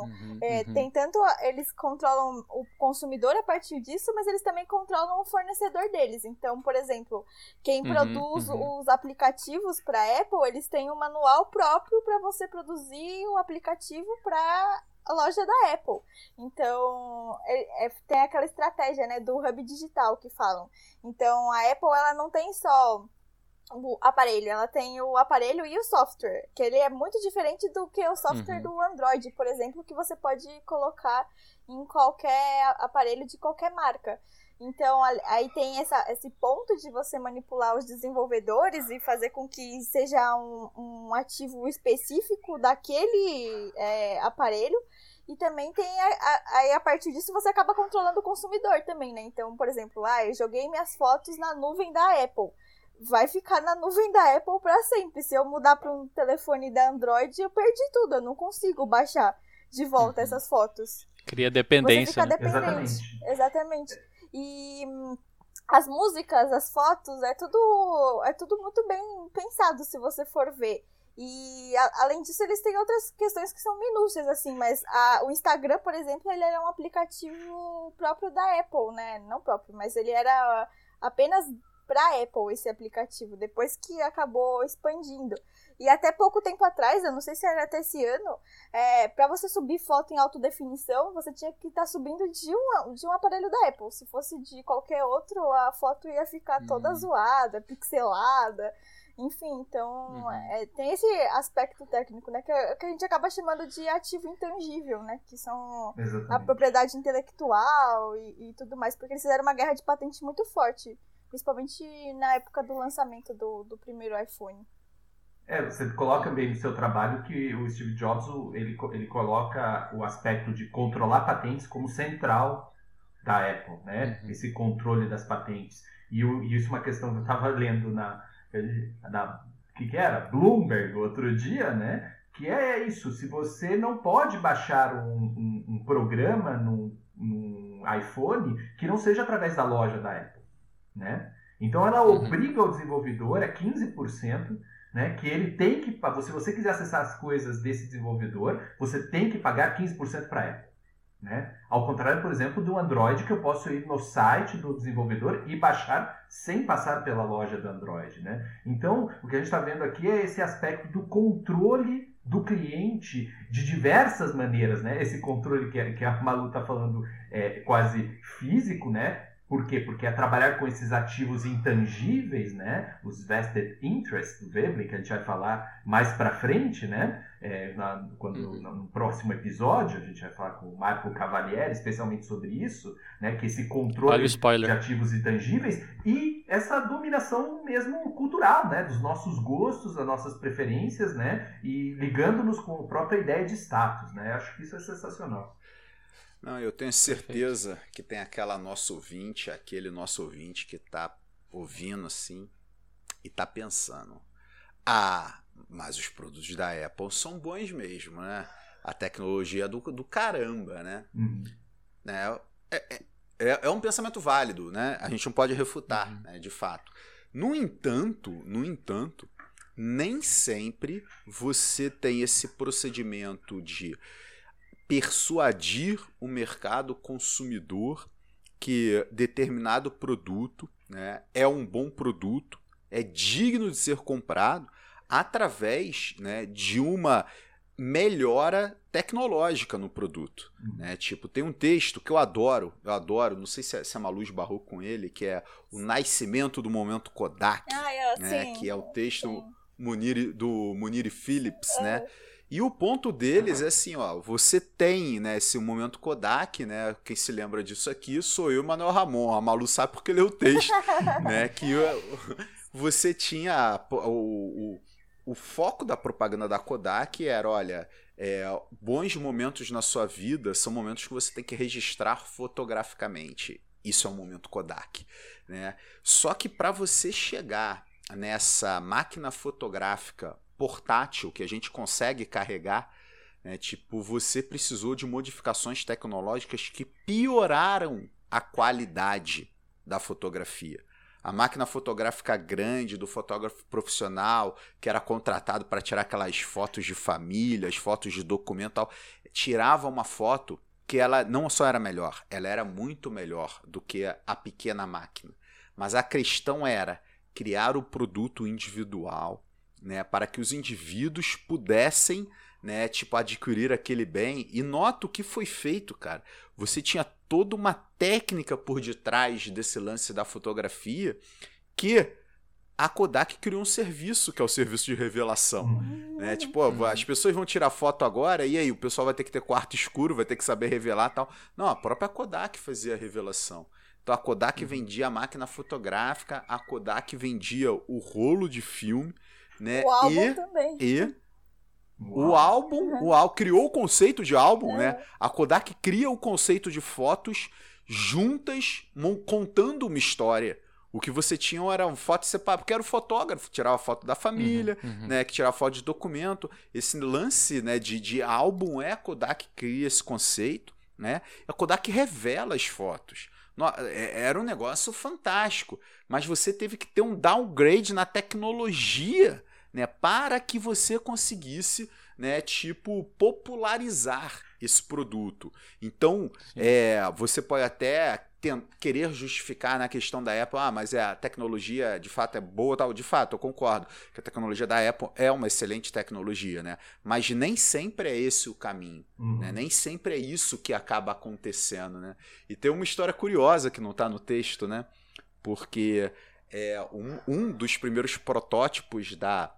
Uhum, é, uhum. tem tanto eles controlam o consumidor a partir disso, mas eles também controlam o fornecedor deles. Então, por exemplo, quem Uhum, produz uhum. os aplicativos para Apple, eles têm um manual próprio para você produzir um aplicativo para a loja da Apple. Então, é- é- tem aquela estratégia, né, do hub digital que falam. Então, a Apple ela não tem só o aparelho, ela tem o aparelho e o software, que ele é muito diferente do que o software Uhum. do Android, por exemplo, que você pode colocar em qualquer aparelho de qualquer marca. Então, aí tem essa, esse ponto de você manipular os desenvolvedores e fazer com que seja um, um ativo específico daquele é, aparelho. E também tem, a- a- aí a partir disso, você acaba controlando o consumidor também, né? Então, por exemplo, ah, eu joguei minhas fotos na nuvem da Apple vai ficar na nuvem da Apple para sempre. Se eu mudar para um telefone da Android, eu perdi tudo, eu não consigo baixar de volta Uhum. essas fotos. Cria Você dependência. fica né? dependente. Exatamente. Exatamente. E hum, as músicas, as fotos, é tudo, é tudo muito bem pensado, se você for ver. E a- além disso, eles têm outras questões que são minúcias, assim, mas a- o Instagram, por exemplo, ele era um aplicativo próprio da Apple, né? Não próprio, mas ele era apenas pra Apple esse aplicativo, depois que acabou expandindo. E até pouco tempo atrás, eu não sei se era até esse ano, é, para você subir foto em alta definição, você tinha que estar subindo de um, de um aparelho da Apple. Se fosse de qualquer outro, a foto ia ficar toda Hum. zoada, pixelada. Enfim, então Uhum. é, tem esse aspecto técnico, né? Que, que a gente acaba chamando de ativo intangível, né? Que são a Exatamente. propriedade intelectual e, e tudo mais, porque eles fizeram uma guerra de patente muito forte, principalmente na época do lançamento do, do primeiro iPhone. É, você coloca bem no seu trabalho que o Steve Jobs ele, ele coloca o aspecto de controlar patentes como central da Apple, né? Uhum. Esse controle das patentes. E, o- e isso é uma questão que eu estava lendo na, na que, que era Bloomberg outro dia, né? Que é isso. Se você não pode baixar um, um- um programa num, num iPhone que não seja através da loja da Apple, né? Então ela Uhum. obriga o desenvolvedor a 15% né, que ele tem que, se você quiser acessar as coisas desse desenvolvedor, você tem que pagar 15% para a Apple. Né? Ao contrário, por exemplo, do Android, que eu posso ir no site do desenvolvedor e baixar sem passar pela loja do Android. Né? Então, o que a gente está vendo aqui é esse aspecto do controle do cliente de diversas maneiras. Né? Esse controle que, a- Malu está falando é quase físico, né? Por quê? Porque é trabalhar com esses ativos intangíveis, né? Os vested interests do Veblen, que a gente vai falar mais para frente, né? É, na- quando, Uhum. no próximo episódio, a gente vai falar com o Marco Cavalieri, especialmente sobre isso, né? Que esse controle de ativos intangíveis e essa dominação mesmo cultural, né? Dos nossos gostos, das nossas preferências, né? E ligando-nos com a própria ideia de status, né? Acho que isso é sensacional. Não, eu tenho certeza que tem aquela nossa ouvinte, aquele nosso ouvinte que tá ouvindo assim e tá pensando: ah, mas os produtos da Apple são bons mesmo, né? A tecnologia é do, do caramba, né? Uhum. né? É, é- é, é um pensamento válido, né? A gente não pode refutar, Uhum. né, de fato. No entanto, no entanto, nem sempre você tem esse procedimento de persuadir o mercado consumidor que determinado produto né, é um bom produto, é digno de ser comprado através né, de uma melhora tecnológica no produto. Né? Tipo, tem um texto que eu adoro, eu adoro, não sei se a, se a Malu esbarrou com ele, que é O Nascimento do Momento Kodak, Ah, eu, né? sim. que é o texto sim. Munir, do Munir Phillips, né? E o ponto deles é assim, ó, você tem, né, esse momento Kodak, né? Quem se lembra disso aqui sou eu, Manuel Ramon. A Malu sabe porque leu o texto, [laughs] né? Que uh, você tinha o, o, o foco da propaganda da Kodak era, olha, é, bons momentos na sua vida são momentos que você tem que registrar fotograficamente. Isso é um momento Kodak, né? Só que para você chegar nessa máquina fotográfica portátil que a gente consegue carregar, né, tipo, você precisou de modificações tecnológicas que pioraram a qualidade da fotografia. A máquina fotográfica grande do fotógrafo profissional, que era contratado para tirar aquelas fotos de família, as fotos de documento, tal, tirava uma foto que ela não só era melhor, ela era muito melhor do que a pequena máquina. Mas a questão era criar o produto individual, né, para que os indivíduos pudessem, né, tipo adquirir aquele bem. E nota o que foi feito, cara. Você tinha toda uma técnica por detrás desse lance da fotografia que a Kodak criou um serviço, que é o serviço de revelação. Uhum. Né? Tipo, ó, as pessoas vão tirar foto agora, e aí o pessoal vai ter que ter quarto escuro, vai ter que saber revelar tal. Não, a própria Kodak fazia a revelação. Então a Kodak vendia a máquina fotográfica, a Kodak vendia o rolo de filme, né? O álbum e, também. e o álbum, o álbum criou o conceito de álbum, É. né? A Kodak cria o conceito de fotos juntas, contando uma história. O que você tinha era foto separada, porque era o fotógrafo, tirava foto da família, Uhum, uhum. né, que tirava foto de documento. Esse lance né, de, de álbum é a Kodak que cria esse conceito, né? A Kodak revela as fotos. É- Era um negócio fantástico, mas você teve que ter um downgrade na tecnologia, né, para que você conseguisse, né, tipo popularizar esse produto. Então, é, você pode até querer justificar na questão da Apple, ah, mas é, a tecnologia de fato é boa, tal. De fato, eu concordo que a tecnologia da Apple é uma excelente tecnologia, né? Mas nem sempre é esse o caminho. Uhum. né? Nem sempre é isso que acaba acontecendo, né? E tem uma história curiosa que não está no texto, né? Porque é, um, um dos primeiros protótipos da,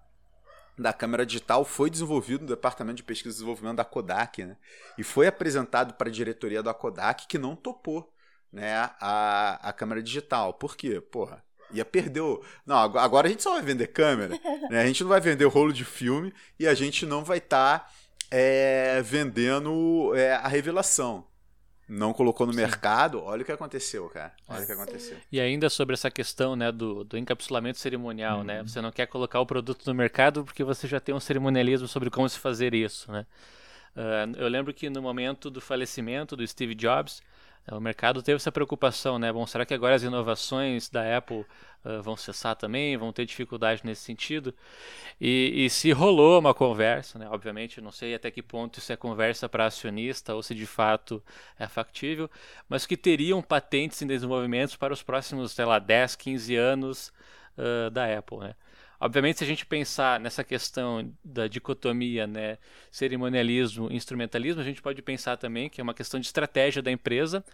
da câmera digital foi desenvolvido no Departamento de Pesquisa e Desenvolvimento da Kodak, né? E foi apresentado para a diretoria da Kodak que não topou, né? A, a câmera digital. Por quê? Porra, ia perder o... Não, ag- agora a gente só vai vender câmera, [laughs] né? A gente não vai vender o rolo de filme e a gente não vai estar vendendo é, a revelação. Não colocou no Sim. mercado, olha o que aconteceu, cara. Olha o que aconteceu. E ainda sobre essa questão né, do, do encapsulamento cerimonial, né? Uhum. Você não quer colocar o produto no mercado porque você já tem um cerimonialismo sobre como se fazer isso, né? Ah, eu lembro que no momento do falecimento do Steve Jobs, o mercado teve essa preocupação, né? Bom, será que agora as inovações da Apple ah, vão cessar também? Vão ter dificuldade nesse sentido? E, e se rolou uma conversa, né? Obviamente, não sei até que ponto isso é conversa para acionista ou se de fato é factível, mas que teriam patentes em desenvolvimento para os próximos, sei lá, 10, 15 anos ah, da Apple, né? Obviamente, se a gente pensar nessa questão da dicotomia, né, cerimonialismo e instrumentalismo, a gente pode pensar também que é uma questão de estratégia da empresa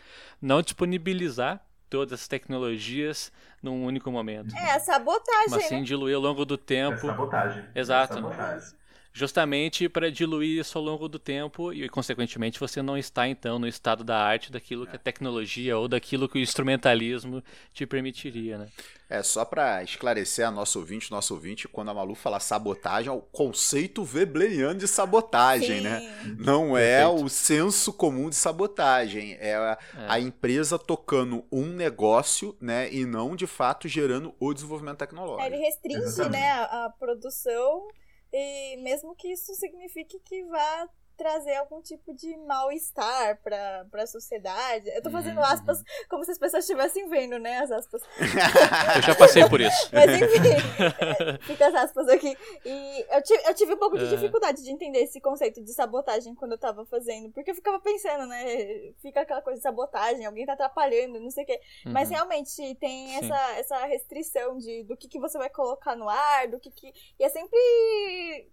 não disponibilizar todas as tecnologias num único momento, É, a sabotagem, mas sim né? diluir ao longo do É tempo sabotagem. Exato. É sabotagem. Justamente para diluir isso ao longo do tempo e, consequentemente, você não está então no estado da arte daquilo que a tecnologia ou daquilo que o instrumentalismo te permitiria, né? É, só para esclarecer a nosso ouvinte, nosso ouvinte, quando a Malu fala sabotagem, é o conceito webleriano de sabotagem, Sim. né? Não é Perfeito. o senso comum de sabotagem. É a, a empresa tocando um negócio, né? E não, de fato, gerando o desenvolvimento Ele tecnológico. restringe, Exatamente. né, a, a produção e mesmo que isso signifique que vá trazer algum tipo de mal-estar pra, pra sociedade. Eu tô fazendo Uhum, aspas como se as pessoas estivessem vendo, né, as aspas. [laughs] Eu já passei por isso. [laughs] Mas enfim, [laughs] fica as aspas aqui. E eu tive, eu tive um pouco de É. dificuldade de entender esse conceito de sabotagem quando eu tava fazendo. Porque eu ficava pensando, né? Fica aquela coisa de sabotagem, alguém tá atrapalhando, não sei o quê. Mas Uhum. realmente tem Sim. essa, essa restrição de do que, que você vai colocar no ar, do que que. E é sempre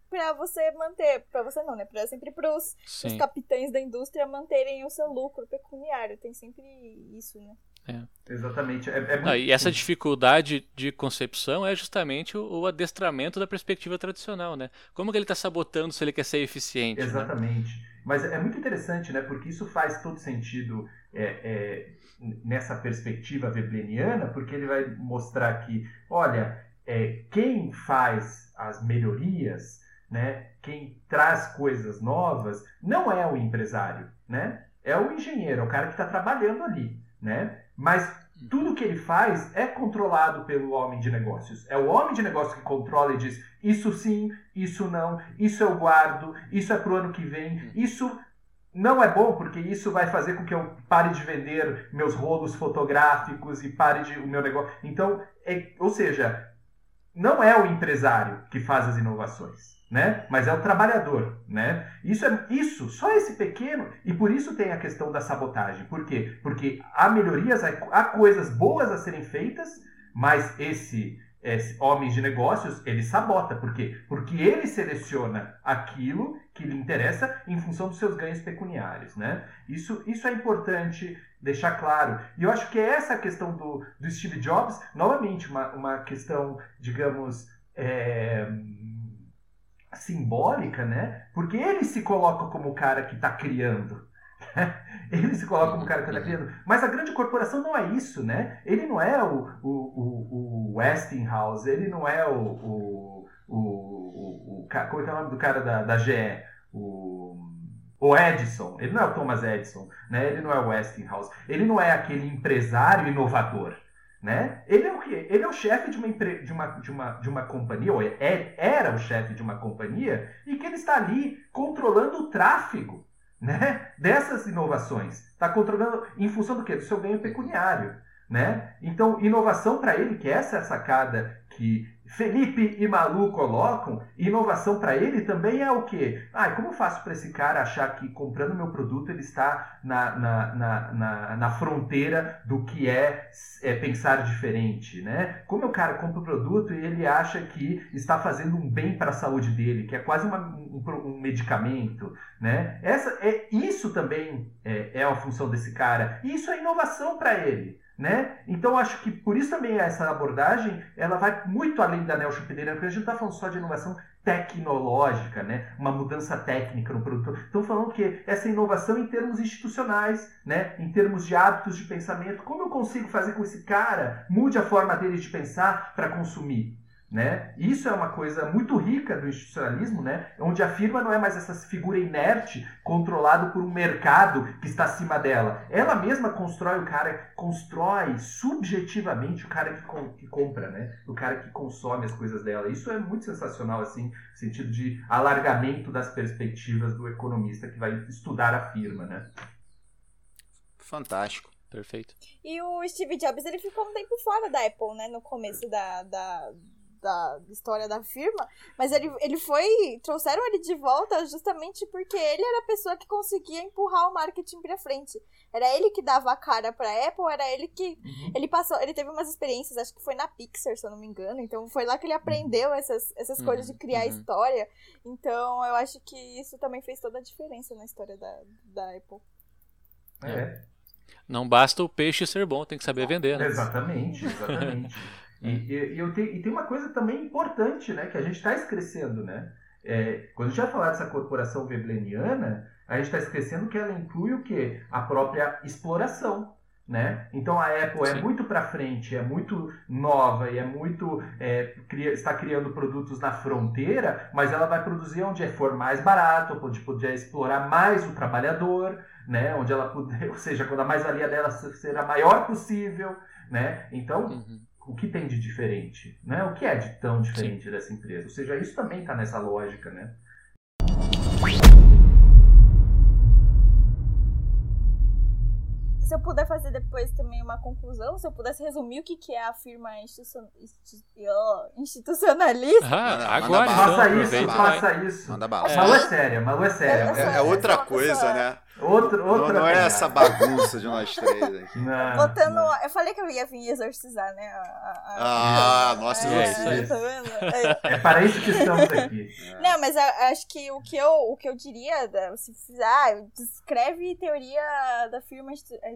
pra você manter. Pra você não, né? Pra sempre pros, os Sim. capitães da indústria manterem o seu lucro pecuniário. Tem sempre isso, né? Exatamente. É, é muito... Ah, e essa dificuldade de concepção é justamente o, o adestramento da perspectiva tradicional, né? Como que ele está sabotando se ele quer ser eficiente? né? Exatamente. Mas é muito interessante, né? Porque isso faz todo sentido é, é, nessa perspectiva webleniana, porque ele vai mostrar que, olha, é, quem faz as melhorias, né? Quem traz coisas novas, não é o empresário, né? É o engenheiro, é o cara que está trabalhando ali, né? Mas tudo que ele faz é controlado pelo homem de negócios. É o homem de negócios que controla e diz: isso sim, isso não, isso eu guardo, isso é pro ano que vem, isso não é bom porque isso vai fazer com que eu pare de vender meus rolos fotográficos e pare de o meu negócio. Então, é, ou seja, não é o empresário que faz as inovações, né? Mas é o trabalhador, né? Isso é isso, só esse pequeno e por isso tem a questão da sabotagem. Por quê? Porque há melhorias, há coisas boas a serem feitas, mas esse, esse homem de negócios ele sabota, por quê? Porque ele seleciona aquilo que lhe interessa em função dos seus ganhos pecuniários, né? Isso, isso é importante deixar claro. E eu acho que é essa a questão do, do Steve Jobs, novamente, uma, uma questão, digamos, é, simbólica, né? Porque ele se coloca como o cara que está criando. [laughs] Ele se coloca como o cara que está criando. Mas a grande corporação não é isso, né? Ele não é o, o, o, o Westinghouse, ele não é o. o, o, o, como é que é o nome do cara da, da GE? O, o Edison. Ele não é o Thomas Edison, né? Ele não é o Westinghouse. Ele não é aquele empresário inovador. Né? Ele é o quê? Ele é o chefe de uma, empre... de uma, de uma, de uma companhia, ou é, era o chefe de uma companhia, e que ele está ali controlando o tráfego né? dessas inovações. Está controlando em função do quê? Do seu ganho pecuniário. Né? Então, inovação para ele, que essa é a sacada que Felipe e Malu colocam, inovação para ele também é o quê? Ah, como faço para esse cara achar que comprando meu produto ele está na, na, na, na, na fronteira do que é, é, pensar diferente, né? Como o cara compra o produto e ele acha que está fazendo um bem para a saúde dele, que é quase uma, um, um, medicamento, né? Essa, é, isso também é, é a função desse cara. Isso é inovação para ele. Né? Então acho que por isso também essa abordagem ela vai muito além da neo porque a gente não está falando só de inovação tecnológica, né? uma mudança técnica no produto. Estão falando que essa inovação em termos institucionais, né? em termos de hábitos de pensamento, como eu consigo fazer com esse cara mude a forma dele de pensar para consumir? Né? Isso é uma coisa muito rica do institucionalismo, né? onde a firma não é mais essa figura inerte controlada por um mercado que está acima dela. Ela mesma constrói o cara, constrói subjetivamente o cara que, com, que compra, né? o cara que consome as coisas dela. Isso é muito sensacional, assim, no sentido de alargamento das perspectivas do economista que vai estudar a firma. Né? Fantástico. Perfeito. E o Steve Jobs ele ficou um tempo fora da Apple, né? No começo da, da da história da firma, mas ele, ele foi. Trouxeram ele de volta justamente porque ele era a pessoa que conseguia empurrar o marketing pra frente. Era ele que dava a cara pra Apple, era ele que. Uhum. Ele passou. Ele teve umas experiências, acho que foi na Pixar, se eu não me engano. Então foi lá que ele uhum. aprendeu essas, essas uhum. coisas de criar uhum. história. Então eu acho que isso também fez toda a diferença na história da, da Apple. É. Não basta o peixe ser bom, tem que saber vender, né? Exatamente, exatamente. [laughs] E, e, e, te, e, tem uma coisa também importante, né, que a gente está esquecendo, né? É, quando a gente vai falar dessa corporação vebleniana, a gente está esquecendo que ela inclui o quê? A própria exploração. Né? Então a Apple é Sim. é muito para frente, é muito nova e é muito é, cria, está criando produtos na fronteira, mas ela vai produzir onde for mais barato, onde poder explorar mais o trabalhador, né? Onde ela puder, [laughs] ou seja, quando a mais-valia dela será a maior possível, né? Então uhum o que tem de diferente, né? O que é de tão diferente Sim. dessa empresa? Ou seja, isso também está nessa lógica, né? se eu puder fazer depois também uma conclusão, se eu pudesse resumir o que, que é a firma institucionalista. Ah, agora, então, faça isso, faça isso. Manda bala. Malu é séria, Malu é séria. É, é outra coisa, né? Outra, outra não, não é essa bagunça de nós três aqui. Não, Botando. Não. Eu falei que eu ia vir exorcizar, né? A, a, a... Ah, nossa, é, é, tá vendo? É. para isso que estamos aqui. É. Não, mas acho que o que eu, o que eu diria, se ah, descreve teoria da firma,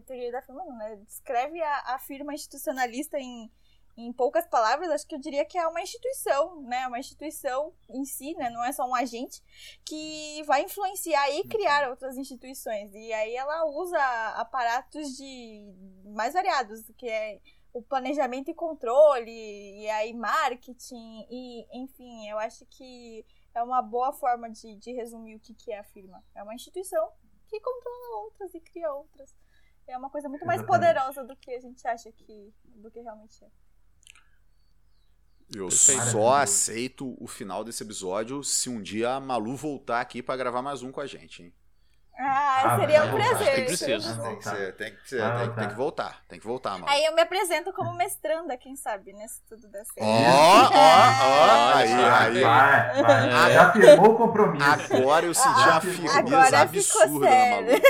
teoria da firma, não, né? Descreve a, a firma institucionalista em em poucas palavras, acho que eu diria que é uma instituição, né? Uma instituição em si, né? Não é só um agente que vai influenciar e criar outras instituições. E aí ela usa aparatos de mais variados, que é o planejamento e controle, e aí marketing, e enfim, eu acho que é uma boa forma de, de resumir o que, que é a firma. É uma instituição que controla outras e cria outras. É uma coisa muito mais poderosa do que a gente acha que do que realmente é. Eu Perfeito. só aceito o final desse episódio se um dia a Malu voltar aqui para gravar mais um com a gente, hein? Ah, ah seria um prazer. Tem que, ser, tem, que ser, tem, que ser, tem, tem, que voltar, tem que voltar, Malu. Aí eu me apresento como mestranda, quem sabe, né? Se tudo der certo. Ó, ó, ó, aí, aí. Vai, vai. [laughs] Já firmou o compromisso. Agora eu senti ah, a firmeza absurda na Malu.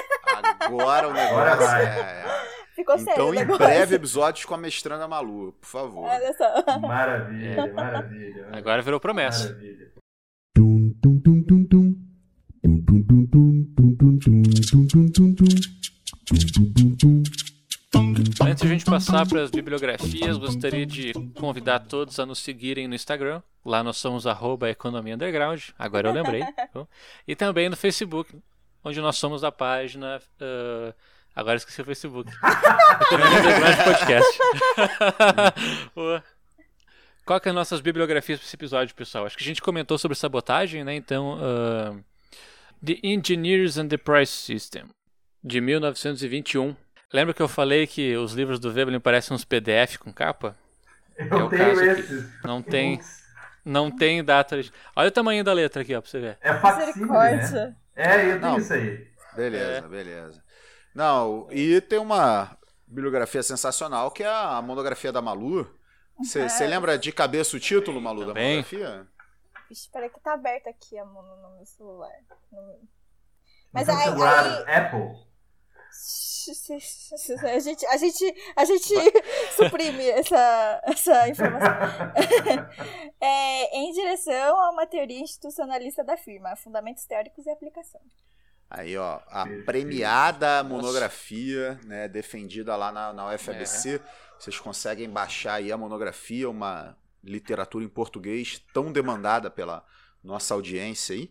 Agora o negócio Agora vai. é... é. Ficou então, sério. Então, em breve, episódios com a mestranda Malu, por favor. Olha só. Maravilha, maravilha. Agora virou promessa. Maravilha. Antes de a gente passar para as bibliografias, gostaria de convidar todos a nos seguirem no Instagram. Lá nós somos arroba Economia Underground, agora eu lembrei. e também no Facebook, onde nós somos da página uh, Agora esqueci o Facebook. [laughs] Underground Podcast. [laughs] Qual que é as nossas bibliografias para esse episódio, pessoal? Acho que a gente comentou sobre sabotagem, né? Então, uh, The Engineers and the Price System, de 1921. Lembra que eu falei que os livros do Veblen parecem uns PDF com capa? Eu É o tenho caso aqui. esses. Não tem, não tem data. de- Olha o tamanho da letra aqui, ó, pra você ver. É facsímile, né? É, eu tenho Não. isso aí. Beleza, beleza. Não, e tem uma bibliografia sensacional que é a monografia da Malu. Você É. lembra de cabeça o título, Malu, da Também. monografia? Vixe, peraí que tá aberto aqui a mão no meu celular. No- Mas aí, celular aí- Apple. [laughs] A gente, a gente, a gente [laughs] suprime essa, essa informação. [laughs] É, em direção a uma teoria institucionalista da firma, fundamentos teóricos e aplicação. Aí, ó, a Perfeito. premiada monografia, né, defendida lá na, na UFABC. É. Vocês conseguem baixar aí a monografia, uma literatura em português tão demandada pela nossa audiência aí.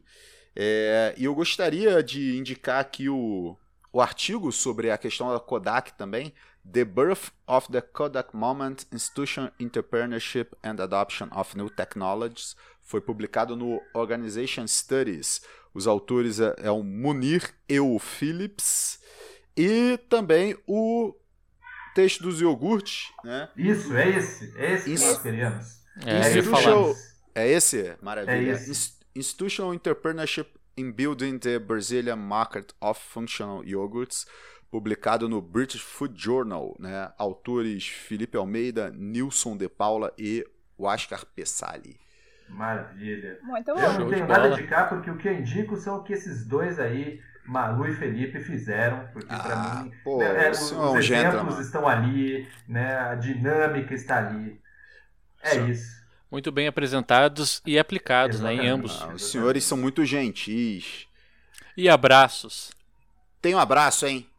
É, e eu gostaria de indicar aqui o, o artigo sobre a questão da Kodak também. The Birth of the Kodak Moment, Institution Entrepreneurship and Adoption of New Technologies. Foi publicado no Organization Studies. Os autores é, é o Munir Eu Phillips e também o texto dos iogurtes, né? Isso, é esse. É esse que Isso. nós queremos. É, show. É esse? Maravilha. É esse. Ins- Institutional Entrepreneurship in Building the Brazilian Market of Functional Yogurts, publicado no British Food Journal, né? Autores Felipe Almeida, Nilson de Paula e Oscar Pessali. Maravilha. Muito Eu bom. Show não tenho nada a indicar porque o que eu indico são o que esses dois aí, Malu e Felipe, fizeram. Porque pra Ah, mim, pô, né, é, os, é um os exemplos estão ali, né, a dinâmica está ali. É Sim. isso. Muito bem apresentados e aplicados, né, em ambos. Ah, os senhores são muito gentis. E abraços. Tem um abraço, hein?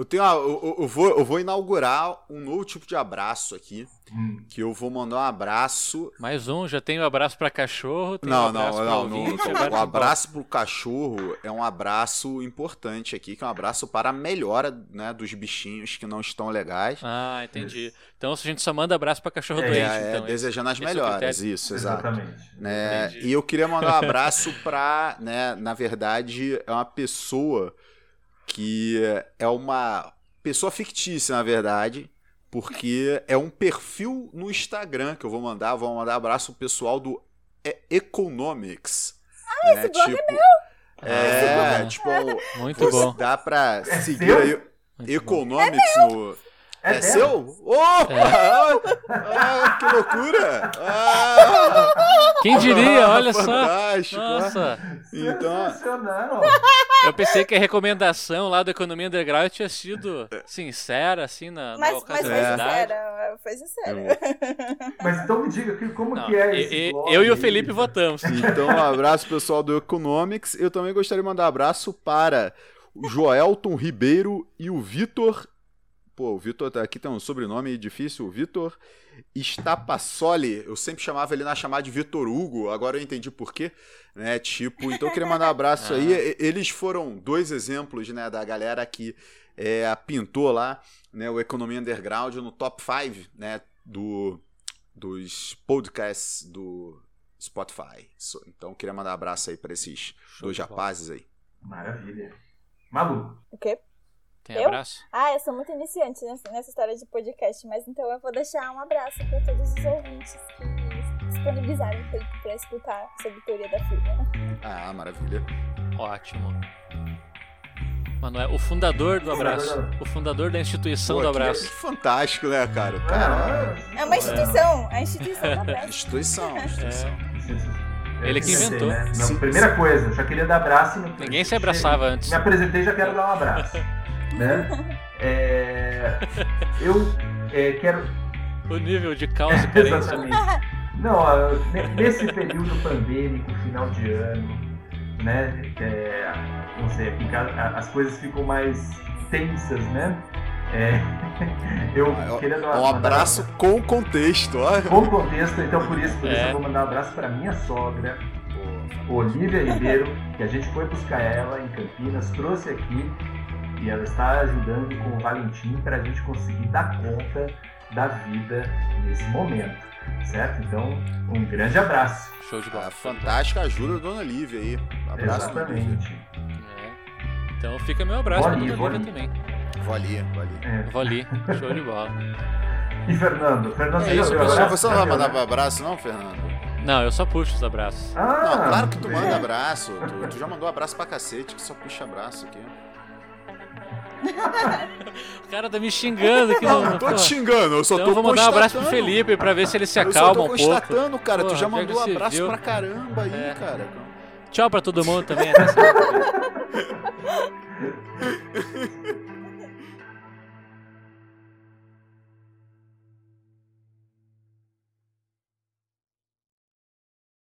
Eu, tenho uma- eu, eu- vou, eu vou inaugurar um novo tipo de abraço aqui. Hum. Que eu vou mandar um abraço Mais um, já tem o abraço pra cachorro, tem Não, um não, não, ouvinte, não. agora O abraço pro cachorro é um abraço importante aqui, que é um abraço para a melhora né, dos bichinhos que não estão legais. Ah, entendi. Então a gente só manda abraço pra cachorro É, doente, É, então. desejando as esse é o melhoras, critério. isso, exato. Exatamente. Né, e eu queria mandar um abraço para, né, na verdade, é uma pessoa que é uma pessoa fictícia, na verdade, porque é um perfil no Instagram que eu vou mandar, vou mandar abraço pro pessoal do E- Economics. Ah, esse blog tipo, Ah, É, tipo, Muito bom. dá pra É seguir aí. Economics no. É, É seu? Opa! Ah, que loucura! Ah, Quem diria, ah, olha só. fantástico. Nossa, Então, eu pensei que a recomendação lá do Economia Underground tinha sido sincera, assim, na, na Mas, mas foi ocasionalidade. sincera, foi sincera. Mas então me diga como Não, que é e- esse blog eu e o aí? Felipe votamos. então, um abraço pessoal do Economics. Eu também gostaria de mandar um abraço para o Joelton Ribeiro e o Vitor. Pô, o Vitor tá aqui, tem um sobrenome difícil, o Vitor Stapassoli. Eu sempre chamava ele na chamada de Vitor Hugo, agora eu entendi por quê. Né? Tipo, então eu queria mandar um abraço [laughs] aí. E- Eles foram dois exemplos, né, da galera que é, pintou lá, né, o Economia Underground no top 5, né, do, dos podcasts do Spotify. Então eu queria mandar um abraço aí para esses dois rapazes aí. Maravilha. Malu, O quê? Tem Eu? abraço? Ah, eu sou muito iniciante nessa, nessa história de podcast, mas então eu vou deixar um abraço para todos os ouvintes que disponibilizaram tempo para escutar sobre teoria da firma. Ah, maravilha. Ótimo. Manuel, o fundador do abraço. O fundador da instituição Pô, do abraço. que fantástico, né, cara? O cara É uma instituição, a instituição é abraço. [laughs] instituição, instituição. Ele que inventou. né? Não, Sim, primeira coisa, eu já queria dar abraço. No... Ninguém se abraçava antes. Me apresentei já quero dar um abraço. [laughs] né? [laughs] É, Eu é, quero. O nível de caos e. [laughs] Exatamente. Não, nesse período pandêmico, final de ano, né? é, não sei, as coisas ficam mais tensas, né? É, [laughs] eu queria dar Um mandar abraço com contexto, ó. com contexto, então por isso, por isso É. eu vou mandar um abraço para minha sogra, Olivia Ribeiro, que a gente foi buscar ela em Campinas, trouxe aqui e ela está ajudando com o Valentim para a gente conseguir dar conta da vida nesse momento, certo? Então, um grande abraço. Show de bola. A fantástica ajuda da Dona Lívia aí. Um abraço. Exatamente. É. Então fica meu abraço ali, Dona vou Lívia ali. também. vou ali, vou ali. É. Vou ali. Show de bola. E Fernando? Fernando, É isso, pessoal. Você não vai mandar né? abraço, não, Fernando? Não, eu só puxo os abraços. Ah, Não, claro que tu manda abraço. Tu, tu já mandou abraço pra cacete, que só puxa abraço aqui. [laughs] O cara tá me xingando aqui. Não, no- não tô porra. te xingando, eu só Então tô eu vou mandar um abraço pro. Felipe pra ver se ele se Eu só acalma tô um pouco. constatando, cara. tu Porra, já já mandou você abraço viu. pra caramba aí, É. cara. Tchau pra todo mundo também. Até semana. [laughs]